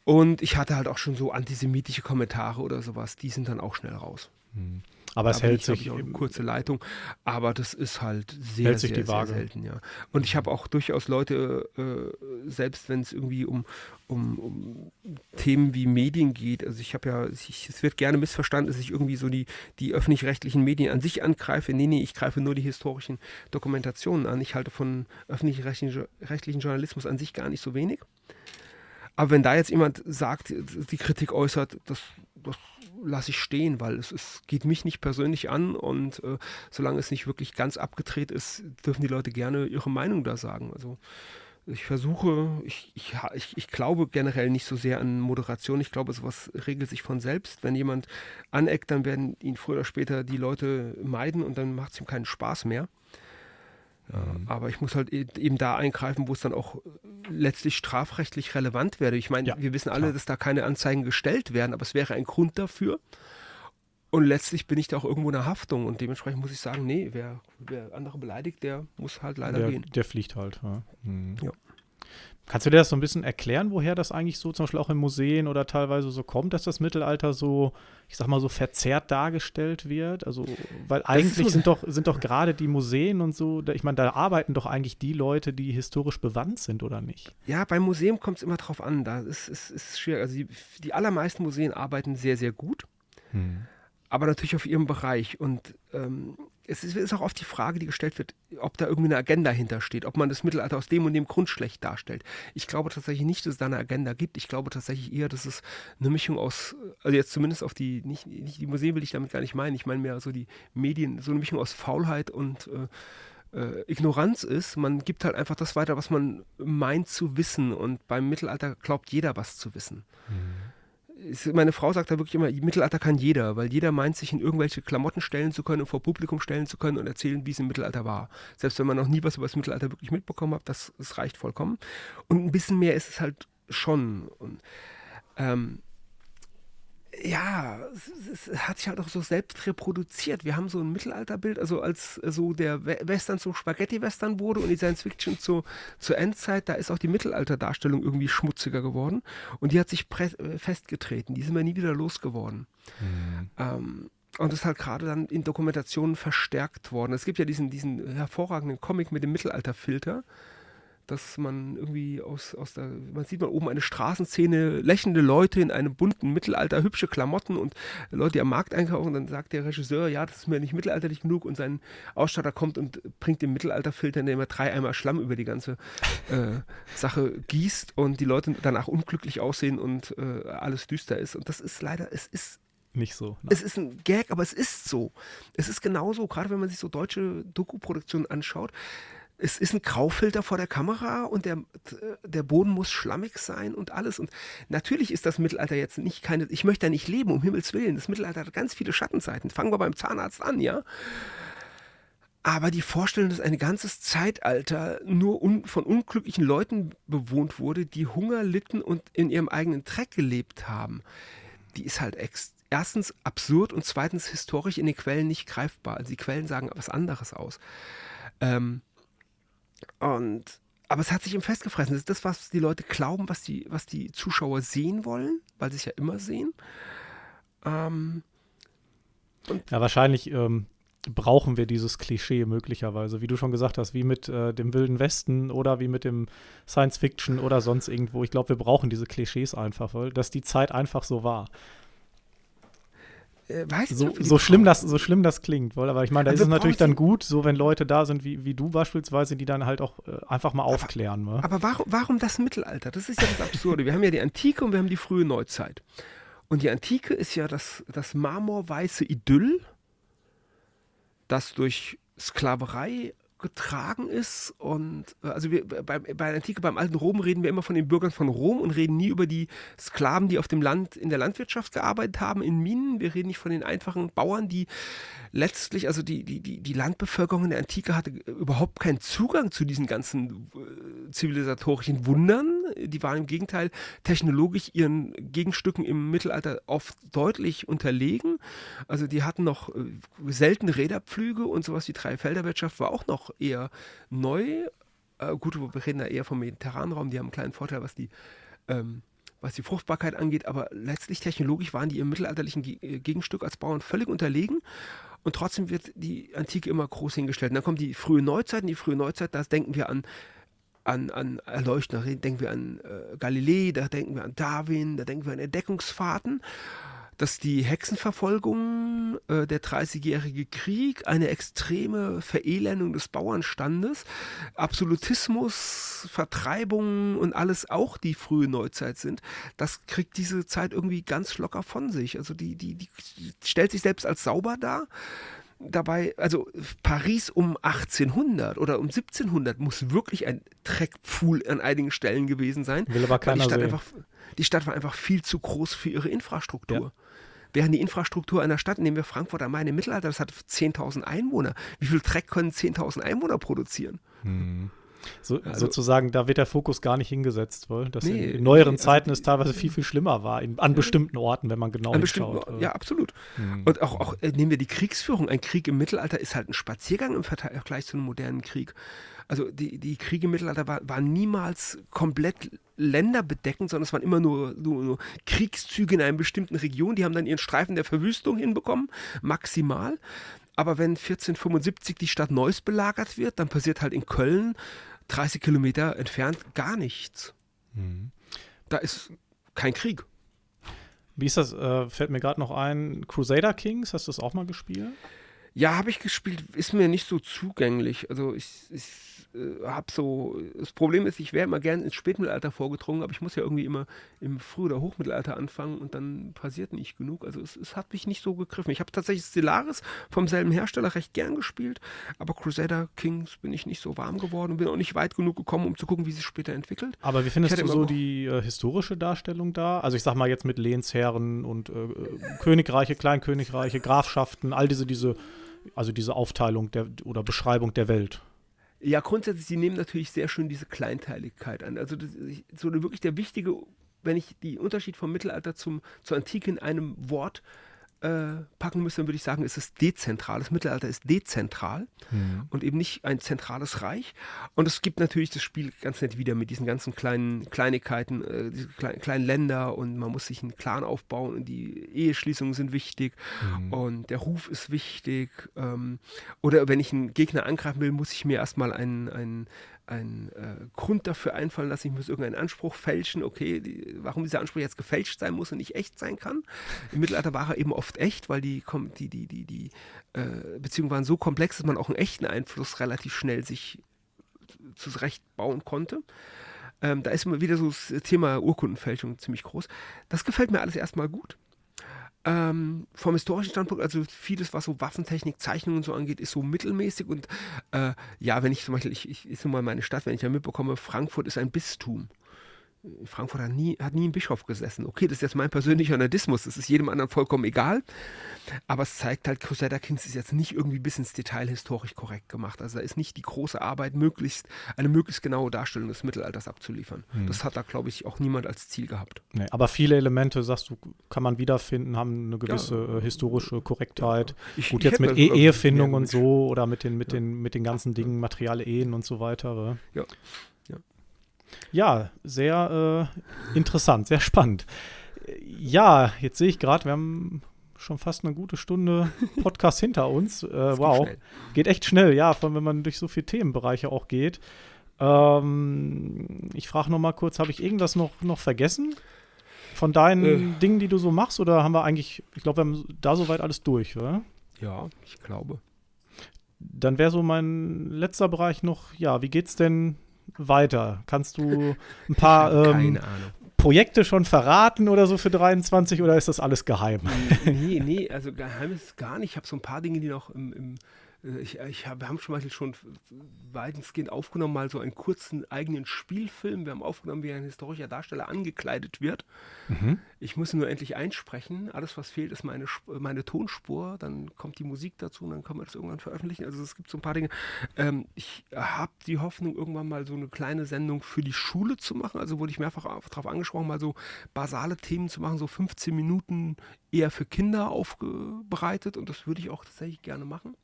Und ich hatte halt auch schon so antisemitische Kommentare oder sowas, die sind dann auch schnell raus. Mhm. Aber es hält sich. Auch eine kurze Leitung, aber das ist halt sehr, hält sich sehr, die Waage. sehr selten, ja. Und ich habe auch durchaus Leute, äh, selbst wenn es irgendwie um, um, um, Themen wie Medien geht, also ich habe ja, ich, es wird gerne missverstanden, dass ich irgendwie so die, die öffentlich-rechtlichen Medien an sich angreife. Nee, nee, ich greife nur die historischen Dokumentationen an. Ich halte von öffentlich-rechtlichen Journalismus an sich gar nicht so wenig. Aber wenn da jetzt jemand sagt, die Kritik äußert, das, das lasse ich stehen, weil es, es, geht mich nicht persönlich an und äh, solange es nicht wirklich ganz abgedreht ist, dürfen die Leute gerne ihre Meinung da sagen. Also ich versuche, ich, ich, ich, ich glaube generell nicht so sehr an Moderation. Ich glaube, sowas regelt sich von selbst. Wenn jemand aneckt, dann werden ihn früher oder später die Leute meiden und dann macht es ihm keinen Spaß mehr. Mhm. Aber ich muss halt e-, eben da eingreifen, wo es dann auch letztlich strafrechtlich relevant wäre. Ich meine, ja, wir wissen alle, klar. dass da keine Anzeigen gestellt werden, aber es wäre ein Grund dafür. Und letztlich bin ich da auch irgendwo in der Haftung und dementsprechend muss ich sagen, nee, wer, wer andere beleidigt, der muss halt leider der, gehen. Der fliegt halt. Ja. Mhm. ja. Kannst du dir das so ein bisschen erklären, woher das eigentlich so zum Beispiel auch in Museen oder teilweise so kommt, dass das Mittelalter so, ich sag mal, so verzerrt dargestellt wird? Also, weil eigentlich so sind doch, sind doch gerade die Museen und so, ich meine, da arbeiten doch eigentlich die Leute, die historisch bewandt sind, oder nicht? Ja, beim Museum kommt es immer drauf an. Da ist, ist, ist schwierig. Also die, die allermeisten Museen arbeiten sehr, sehr gut. Hm aber natürlich auf ihrem Bereich. Und ähm, es ist, auch oft die Frage, die gestellt wird, ob da irgendwie eine Agenda hintersteht, ob man das Mittelalter aus dem und dem Grund schlecht darstellt. Ich glaube tatsächlich nicht, dass es da eine Agenda gibt. Ich glaube tatsächlich eher, dass es eine Mischung aus, also jetzt zumindest auf die, nicht, nicht die Museen will ich damit gar nicht meinen, ich meine mehr so die Medien, so eine Mischung aus Faulheit und äh, äh, Ignoranz ist. Man gibt halt einfach das weiter, was man meint zu wissen. Und beim Mittelalter glaubt jeder, was zu wissen. Mhm meine Frau sagt da wirklich immer, Mittelalter kann jeder, weil jeder meint, sich in irgendwelche Klamotten stellen zu können und vor Publikum stellen zu können und erzählen, wie es im Mittelalter war. Selbst wenn man noch nie was über das Mittelalter wirklich mitbekommen hat, das, das reicht vollkommen. Und ein bisschen mehr ist es halt schon. Und, ähm, ja, es, es, hat sich halt auch so selbst reproduziert. Wir haben so ein Mittelalterbild, also als so der Western zum Spaghetti-Western wurde und die Science-Fiction zur, zur Endzeit, da ist auch die Mittelalterdarstellung irgendwie schmutziger geworden und die hat sich äh, festgetreten. Die sind wir nie wieder losgeworden. Mhm. Ähm, und das ist halt gerade dann in Dokumentationen verstärkt worden. Es gibt ja diesen, diesen hervorragenden Comic mit dem Mittelalterfilter dass man irgendwie aus, aus der, man sieht man oben eine Straßenszene, lächelnde Leute in einem bunten Mittelalter, hübsche Klamotten und Leute, die am Markt einkaufen. Und dann sagt der Regisseur, ja, das ist mir nicht mittelalterlich genug und sein Ausstatter kommt und bringt den Mittelalterfilter, indem er drei Eimer Schlamm über die ganze äh, Sache gießt und die Leute danach unglücklich aussehen und äh, alles düster ist. Und das ist leider, es ist nicht so. Nein. Es ist ein Gag, aber es ist so. Es ist genauso, gerade wenn man sich so deutsche Doku-Produktionen anschaut es ist ein Graufilter vor der Kamera und der, der Boden muss schlammig sein und alles. Und natürlich ist das Mittelalter jetzt nicht keine, ich möchte da nicht leben, um Himmels Willen. Das Mittelalter hat ganz viele Schattenseiten. Fangen wir beim Zahnarzt an, ja. Aber die Vorstellung, dass ein ganzes Zeitalter nur un, von unglücklichen Leuten bewohnt wurde, die Hunger litten und in ihrem eigenen Dreck gelebt haben, die ist halt erstens absurd und zweitens historisch in den Quellen nicht greifbar. Also die Quellen sagen was anderes aus. Ähm, und aber es hat sich eben festgefressen. Das ist das, was die Leute glauben, was die, was die Zuschauer sehen wollen, weil sie es ja immer sehen. Ähm, ja, wahrscheinlich ähm, brauchen wir dieses Klischee möglicherweise, wie du schon gesagt hast, wie mit äh, dem Wilden Westen oder wie mit dem Science Fiction oder sonst irgendwo. Ich glaube, wir brauchen diese Klischees einfach, weil dass die Zeit einfach so war. Äh, weißt so, du, so schlimm das, so schlimm das klingt, wohl, aber ich meine, da also ist es natürlich dann gut, so wenn Leute da sind wie, wie du beispielsweise, die dann halt auch äh, einfach mal aufklären. Aber, ne? aber warum, warum das Mittelalter? Das ist ja das Absurde. wir haben ja die Antike und wir haben die frühe Neuzeit. Und die Antike ist ja das, das marmorweiße Idyll, das durch Sklaverei getragen ist. Und äh, also wir, bei, bei der Antike, beim alten Rom reden wir immer von den Bürgern von Rom und reden nie über die Sklaven, die auf dem Land in der Landwirtschaft gearbeitet haben, in Minen. Wir reden nicht von den einfachen Bauern, die letztlich, also die, die, die, Landbevölkerung in der Antike hatte überhaupt keinen Zugang zu diesen ganzen äh, zivilisatorischen Wundern. Die waren im Gegenteil technologisch ihren Gegenstücken im Mittelalter oft deutlich unterlegen. Also die hatten noch äh, seltene Räderpflüge und sowas wie Dreifelderwirtschaft war auch noch eher neu. Äh, gut, wir reden da eher vom Mediterranraum, die haben einen kleinen Vorteil, was die ähm, was die Fruchtbarkeit angeht, aber letztlich technologisch waren die im mittelalterlichen Gegenstück als Bauern völlig unterlegen und trotzdem wird die Antike immer groß hingestellt. Und dann kommt die frühe Neuzeit. Und die frühe Neuzeit, da denken wir an, an, an Erleuchten, da denken wir an äh, Galilei, da denken wir an Darwin, da denken wir an Entdeckungsfahrten dass die Hexenverfolgung, äh, der Dreißigjährige Krieg, eine extreme Verelendung des Bauernstandes, Absolutismus, Vertreibung und alles auch die frühe Neuzeit sind, das kriegt diese Zeit irgendwie ganz locker von sich. Also die, die, die stellt sich selbst als sauber dar dabei, also Paris um 1800 oder um 1700 muss wirklich ein Dreckpfuhl an einigen Stellen gewesen sein. Will aber keiner die Stadt, sehen. einfach, die Stadt war einfach viel zu groß für ihre Infrastruktur. Ja. Während die Infrastruktur einer Stadt, nehmen wir Frankfurt am Main im Mittelalter, das hat 10.000 Einwohner. Wie viel Dreck können 10.000 Einwohner produzieren? Hm. So, also, sozusagen, da wird der Fokus gar nicht hingesetzt, weil das nee, in, in, neueren nee, also Zeiten also, es teilweise viel, viel schlimmer war, in, an ja, bestimmten Orten, wenn man genau hinschaut. Ja, absolut. Hm. Und auch, auch äh, nehmen wir die Kriegsführung. Ein Krieg im Mittelalter ist halt ein Spaziergang im Vergleich zu einem modernen Krieg. Also die, die Kriege im Mittelalter war, waren niemals komplett länderbedeckend, sondern es waren immer nur, nur, nur, Kriegszüge in einer bestimmten Region. Die haben dann ihren Streifen der Verwüstung hinbekommen, maximal. Aber wenn 1475 die Stadt Neuss belagert wird, dann passiert halt in Köln 30 Kilometer entfernt gar nichts. Mhm. Da ist kein Krieg. Wie ist das? Äh, fällt mir gerade noch ein. Crusader Kings, hast du das auch mal gespielt? Ja, habe ich gespielt, ist mir nicht so zugänglich. Also ich, ich äh, habe so, das Problem ist, ich wäre immer gern ins Spätmittelalter vorgedrungen, aber ich muss ja irgendwie immer im Früh- oder Hochmittelalter anfangen und dann passiert nicht genug. Also es, es hat mich nicht so gegriffen. Ich habe tatsächlich Stellaris vom selben Hersteller recht gern gespielt, aber Crusader Kings bin ich nicht so warm geworden und bin auch nicht weit genug gekommen, um zu gucken, wie sich später entwickelt. Aber wie findest du so die äh, historische Darstellung da? Also ich sag mal jetzt mit Lehnsherren und äh, äh Königreiche, Kleinkönigreiche, Grafschaften, all diese, diese, also diese Aufteilung der, oder Beschreibung der Welt. Ja, grundsätzlich, sie nehmen natürlich sehr schön diese Kleinteiligkeit an. Also das, so wirklich der wichtige wenn ich den Unterschied vom Mittelalter zum, zur Antike in einem Wort packen müsste, dann würde ich sagen, es ist dezentral. Das Mittelalter ist dezentral mhm. und eben nicht ein zentrales Reich. Und es gibt natürlich das Spiel ganz nett wieder mit diesen ganzen kleinen Kleinigkeiten, äh, kleinen, kleinen Länder und man muss sich einen Clan aufbauen und die Eheschließungen sind wichtig mhm. und der Ruf ist wichtig. Ähm, oder wenn ich einen Gegner angreifen will, muss ich mir erstmal einen, einen einen äh, Grund dafür einfallen lassen, ich muss irgendeinen Anspruch fälschen, okay, die, warum dieser Anspruch jetzt gefälscht sein muss und nicht echt sein kann. Im Mittelalter war er eben oft echt, weil die, die, die, die, die äh, Beziehungen waren so komplex, dass man auch einen echten Einfluss relativ schnell sich zurechtbauen konnte. Ähm, da ist immer wieder so das Thema Urkundenfälschung ziemlich groß. Das gefällt mir alles erstmal gut. Ähm, vom historischen Standpunkt, also vieles, was so Waffentechnik, Zeichnungen und so angeht, ist so mittelmäßig. Und äh, ja, wenn ich zum Beispiel, ich, ich ist nun mal meine Stadt, wenn ich ja mitbekomme, Frankfurt ist ein Bistum. Frankfurt hat nie, hat nie ein Bischof gesessen. Okay, das ist jetzt mein persönlicher Nerdismus, das ist jedem anderen vollkommen egal. Aber es zeigt halt, Crusader Kings ist jetzt nicht irgendwie bis ins Detail historisch korrekt gemacht. Also da ist nicht die große Arbeit, möglichst eine möglichst genaue Darstellung des Mittelalters abzuliefern. Hm. Das hat da, glaube ich, auch niemand als Ziel gehabt. Nee, aber viele Elemente, sagst du, kann man wiederfinden, haben eine gewisse ja. äh, historische Korrektheit. Ja. Ich, Gut, ich jetzt mit e Ehefindung und so oder mit den, mit, ja. den, mit den ganzen Dingen, materielle Ehen und so weiter. Ja. Ja, sehr äh, interessant, sehr spannend. Ja, jetzt sehe ich gerade, wir haben schon fast eine gute Stunde Podcast hinter uns. Äh, wow, geht, geht, echt schnell, ja, vor allem wenn man durch so viele Themenbereiche auch geht. Ähm, ich frage noch mal kurz, habe ich irgendwas noch, noch vergessen? Von deinen äh. Dingen, die du so machst, oder haben wir eigentlich, ich glaube, wir haben da soweit alles durch, oder? Ja, ich glaube. Dann wäre so mein letzter Bereich noch, ja, wie geht's denn weiter? Kannst du ein paar ähm, Projekte schon verraten oder so für 23 oder ist das alles geheim? Nee, nee, also geheim ist es gar nicht. Ich habe so ein paar Dinge, die noch im, im ich, ich hab, wir haben schon mal schon weitestgehend aufgenommen, mal so einen kurzen eigenen Spielfilm. Wir haben aufgenommen, wie ein historischer Darsteller angekleidet wird. Mhm. Ich muss nur endlich einsprechen. Alles, was fehlt, ist meine, meine Tonspur. Dann kommt die Musik dazu und dann können wir das irgendwann veröffentlichen. Also es gibt so ein paar Dinge. Ähm, ich habe die Hoffnung, irgendwann mal so eine kleine Sendung für die Schule zu machen. Also wurde ich mehrfach darauf angesprochen, mal so basale Themen zu machen, so 15 Minuten eher für Kinder aufbereitet. Und das würde ich auch tatsächlich gerne machen.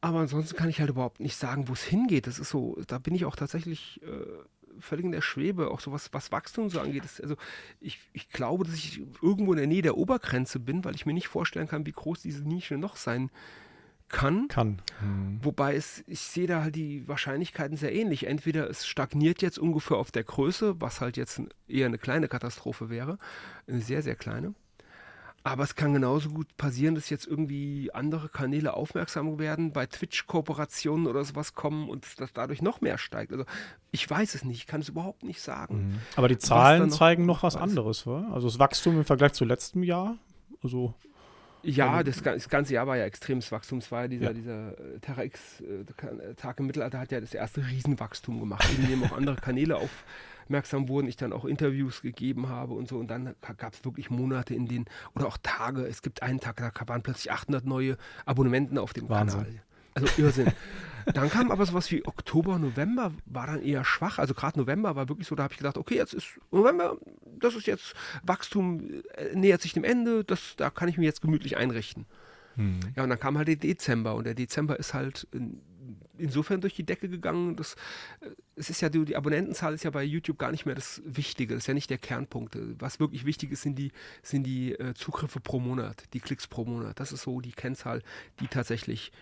Aber ansonsten kann ich halt überhaupt nicht sagen, wo es hingeht. Das ist so, da bin ich auch tatsächlich äh, völlig in der Schwebe, auch so was, was Wachstum so angeht. Das, also ich, ich glaube, dass ich irgendwo in der Nähe der Obergrenze bin, weil ich mir nicht vorstellen kann, wie groß diese Nische noch sein kann. Kann. Hm. Wobei es, ich sehe da halt die Wahrscheinlichkeiten sehr ähnlich. Entweder es stagniert jetzt ungefähr auf der Größe, was halt jetzt eher eine kleine Katastrophe wäre, eine sehr, sehr kleine. Aber es kann genauso gut passieren, dass jetzt irgendwie andere Kanäle aufmerksam werden, bei Twitch-Kooperationen oder sowas kommen und dass dadurch noch mehr steigt. Also ich weiß es nicht, ich kann es überhaupt nicht sagen. Mhm. Aber die Zahlen noch zeigen noch was weiß. anderes, oder? Also das Wachstum im Vergleich zu letztem Jahr, also ja, also das, das, ganze Jahr war ja extremes Wachstum. Es war ja dieser, ja. dieser äh, Terra X-Tag äh, im Mittelalter hat ja das erste Riesenwachstum gemacht, in dem auch andere Kanäle auf, aufmerksam wurden, ich dann auch Interviews gegeben habe und so. Und dann gab es wirklich Monate, in denen, oder auch Tage, es gibt einen Tag, da waren plötzlich 800 neue Abonnementen auf dem Wahnsinn. Kanal. Also Irrsinn. dann kam aber sowas wie Oktober, November, war dann eher schwach. Also gerade November war wirklich so, da habe ich gedacht, okay, jetzt ist November, das ist jetzt Wachstum, äh, nähert sich dem Ende, das, da kann ich mich jetzt gemütlich einrichten. Hm. Ja, und dann kam halt der Dezember und der Dezember ist halt insofern durch die Decke gegangen. Das, äh, es ist ja die, die, Abonnentenzahl ist ja bei YouTube gar nicht mehr das Wichtige, das ist ja nicht der Kernpunkt. Was wirklich wichtig ist, sind die, sind die äh, Zugriffe pro Monat, die Klicks pro Monat. Das ist so die Kennzahl, die tatsächlich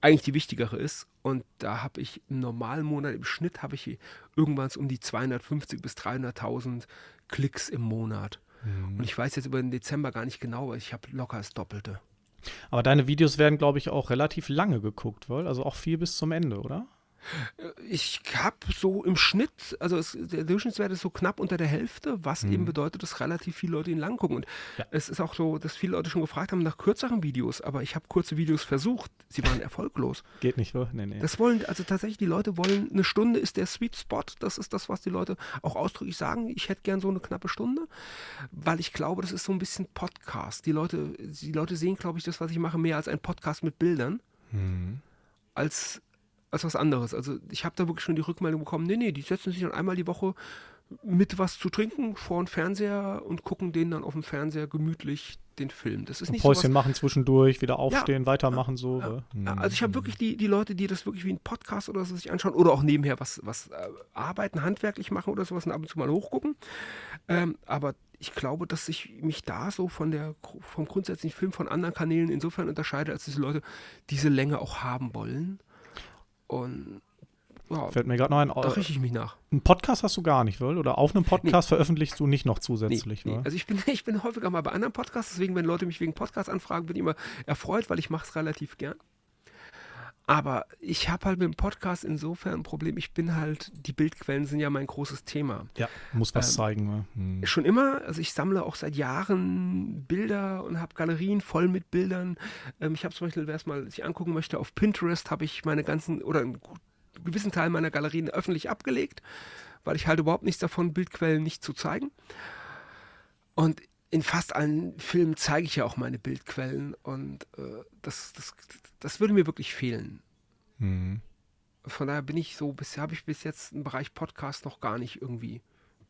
eigentlich die wichtigere ist. Und da habe ich im normalen Monat, im Schnitt habe ich irgendwann um die 250 bis 300.000 Klicks im Monat. Mhm. Und ich weiß jetzt über den Dezember gar nicht genau, weil ich habe locker das Doppelte. Aber deine Videos werden, glaube ich, auch relativ lange geguckt, weil also auch viel bis zum Ende, oder? Ich habe so im Schnitt, also es, der Durchschnittswert ist so knapp unter der Hälfte, was mhm. eben bedeutet, dass relativ viele Leute ihn lang gucken. Und ja. es ist auch so, dass viele Leute schon gefragt haben nach kürzeren Videos, aber ich habe kurze Videos versucht, sie waren erfolglos. Geht nicht, oder? Nee, nee. Das wollen, also tatsächlich, die Leute wollen, eine Stunde ist der Sweet Spot, das ist das, was die Leute auch ausdrücklich sagen. Ich hätte gern so eine knappe Stunde, weil ich glaube, das ist so ein bisschen Podcast. Die Leute, die Leute sehen, glaube ich, das, was ich mache, mehr als ein Podcast mit Bildern. Mhm. Als als was anderes. Also ich habe da wirklich schon die Rückmeldung bekommen, nee, nee, die setzen sich dann einmal die Woche mit was zu trinken vor dem Fernseher und gucken den dann auf dem Fernseher gemütlich den Film. Das ist nicht Päuschen sowas, machen zwischendurch, wieder aufstehen, ja, weitermachen so. Ja, ja. Also ich habe wirklich die, die Leute, die das wirklich wie ein Podcast oder so sich anschauen oder auch nebenher was, was äh, arbeiten, handwerklich machen oder sowas und ab und zu mal hochgucken. Ähm, aber ich glaube, dass ich mich da so von der, vom grundsätzlichen Film von anderen Kanälen insofern unterscheide, als diese Leute diese Länge auch haben wollen. Und ja, Fällt mir gerade noch ein. Da richte ich mich nach. Einen Podcast hast du gar nicht, wohl? Oder auf einem Podcast nee. veröffentlichst du nicht noch zusätzlich, nee, nee. Also ich bin, ich bin häufiger mal bei anderen Podcasts, deswegen, wenn Leute mich wegen Podcasts anfragen, bin ich immer erfreut, weil ich mache es relativ gern. Aber ich habe halt mit dem Podcast insofern ein Problem. Ich bin halt, die Bildquellen sind ja mein großes Thema. Ja, muss was ähm, zeigen. Ne? Hm. Schon immer, also ich sammle auch seit Jahren Bilder und habe Galerien voll mit Bildern. Ähm, ich habe zum Beispiel, wer es mal sich angucken möchte, auf Pinterest habe ich meine ganzen, oder einen gewissen Teil meiner Galerien öffentlich abgelegt, weil ich halt überhaupt nichts davon, Bildquellen nicht zu zeigen. Und in fast allen Filmen zeige ich ja auch meine Bildquellen und äh, das, das, das würde mir wirklich fehlen. Mhm. Von daher bin ich so, bisher habe ich bis jetzt im Bereich Podcast noch gar nicht irgendwie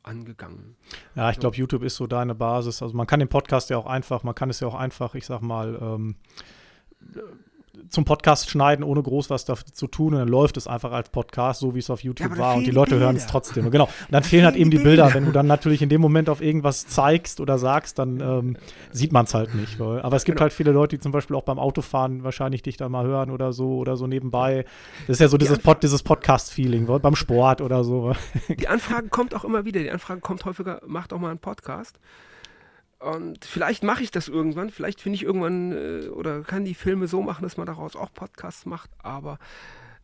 angegangen. Ja, ich glaube, YouTube ist so deine Basis. Also man kann den Podcast ja auch einfach, man kann es ja auch einfach, ich sag mal, ähm, zum Podcast schneiden, ohne groß was dafür zu tun. Und dann läuft es einfach als Podcast, so wie es auf YouTube ja, war. Und die Leute hören es trotzdem. Genau. Und dann da fehlen halt eben die Bilder. Bilder. Wenn du dann natürlich in dem Moment auf irgendwas zeigst oder sagst, dann ähm, sieht man es halt nicht. Weil, aber es gibt genau. halt viele Leute, die zum Beispiel auch beim Autofahren wahrscheinlich dich da mal hören oder so oder so nebenbei. Das ist ja so dieses, Pod, dieses Podcast-Feeling, beim Sport oder so. Die Anfrage kommt auch immer wieder. Die Anfrage kommt häufiger, macht auch mal einen Podcast. Und vielleicht mache ich das irgendwann. Vielleicht finde ich irgendwann äh, oder kann die Filme so machen, dass man daraus auch Podcasts macht. Aber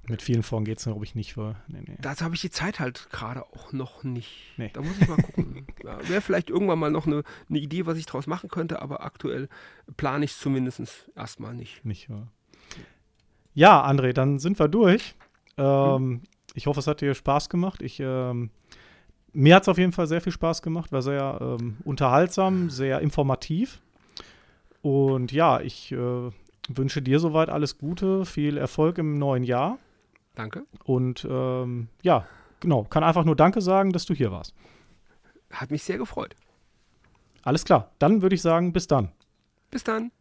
mit vielen Folgen geht es, glaube ich, nicht. Für, nee, nee. Dazu habe ich die Zeit halt gerade auch noch nicht. Nee. Da muss ich mal gucken. ja, Wäre vielleicht irgendwann mal noch eine, eine, Idee, was ich daraus machen könnte, aber aktuell plane ich es zumindest erstmal nicht. Nicht, ja. Ja, André, dann sind wir durch. Ähm, hm. Ich hoffe, es hat dir Spaß gemacht. Ich ähm, mir hat es auf jeden Fall sehr viel Spaß gemacht, war sehr ähm, unterhaltsam, sehr informativ. Und ja, ich äh, wünsche dir soweit alles Gute, viel Erfolg im neuen Jahr. Danke. Und ähm, ja, genau, kann einfach nur Danke sagen, dass du hier warst. Hat mich sehr gefreut. Alles klar, dann würde ich sagen, bis dann. Bis dann.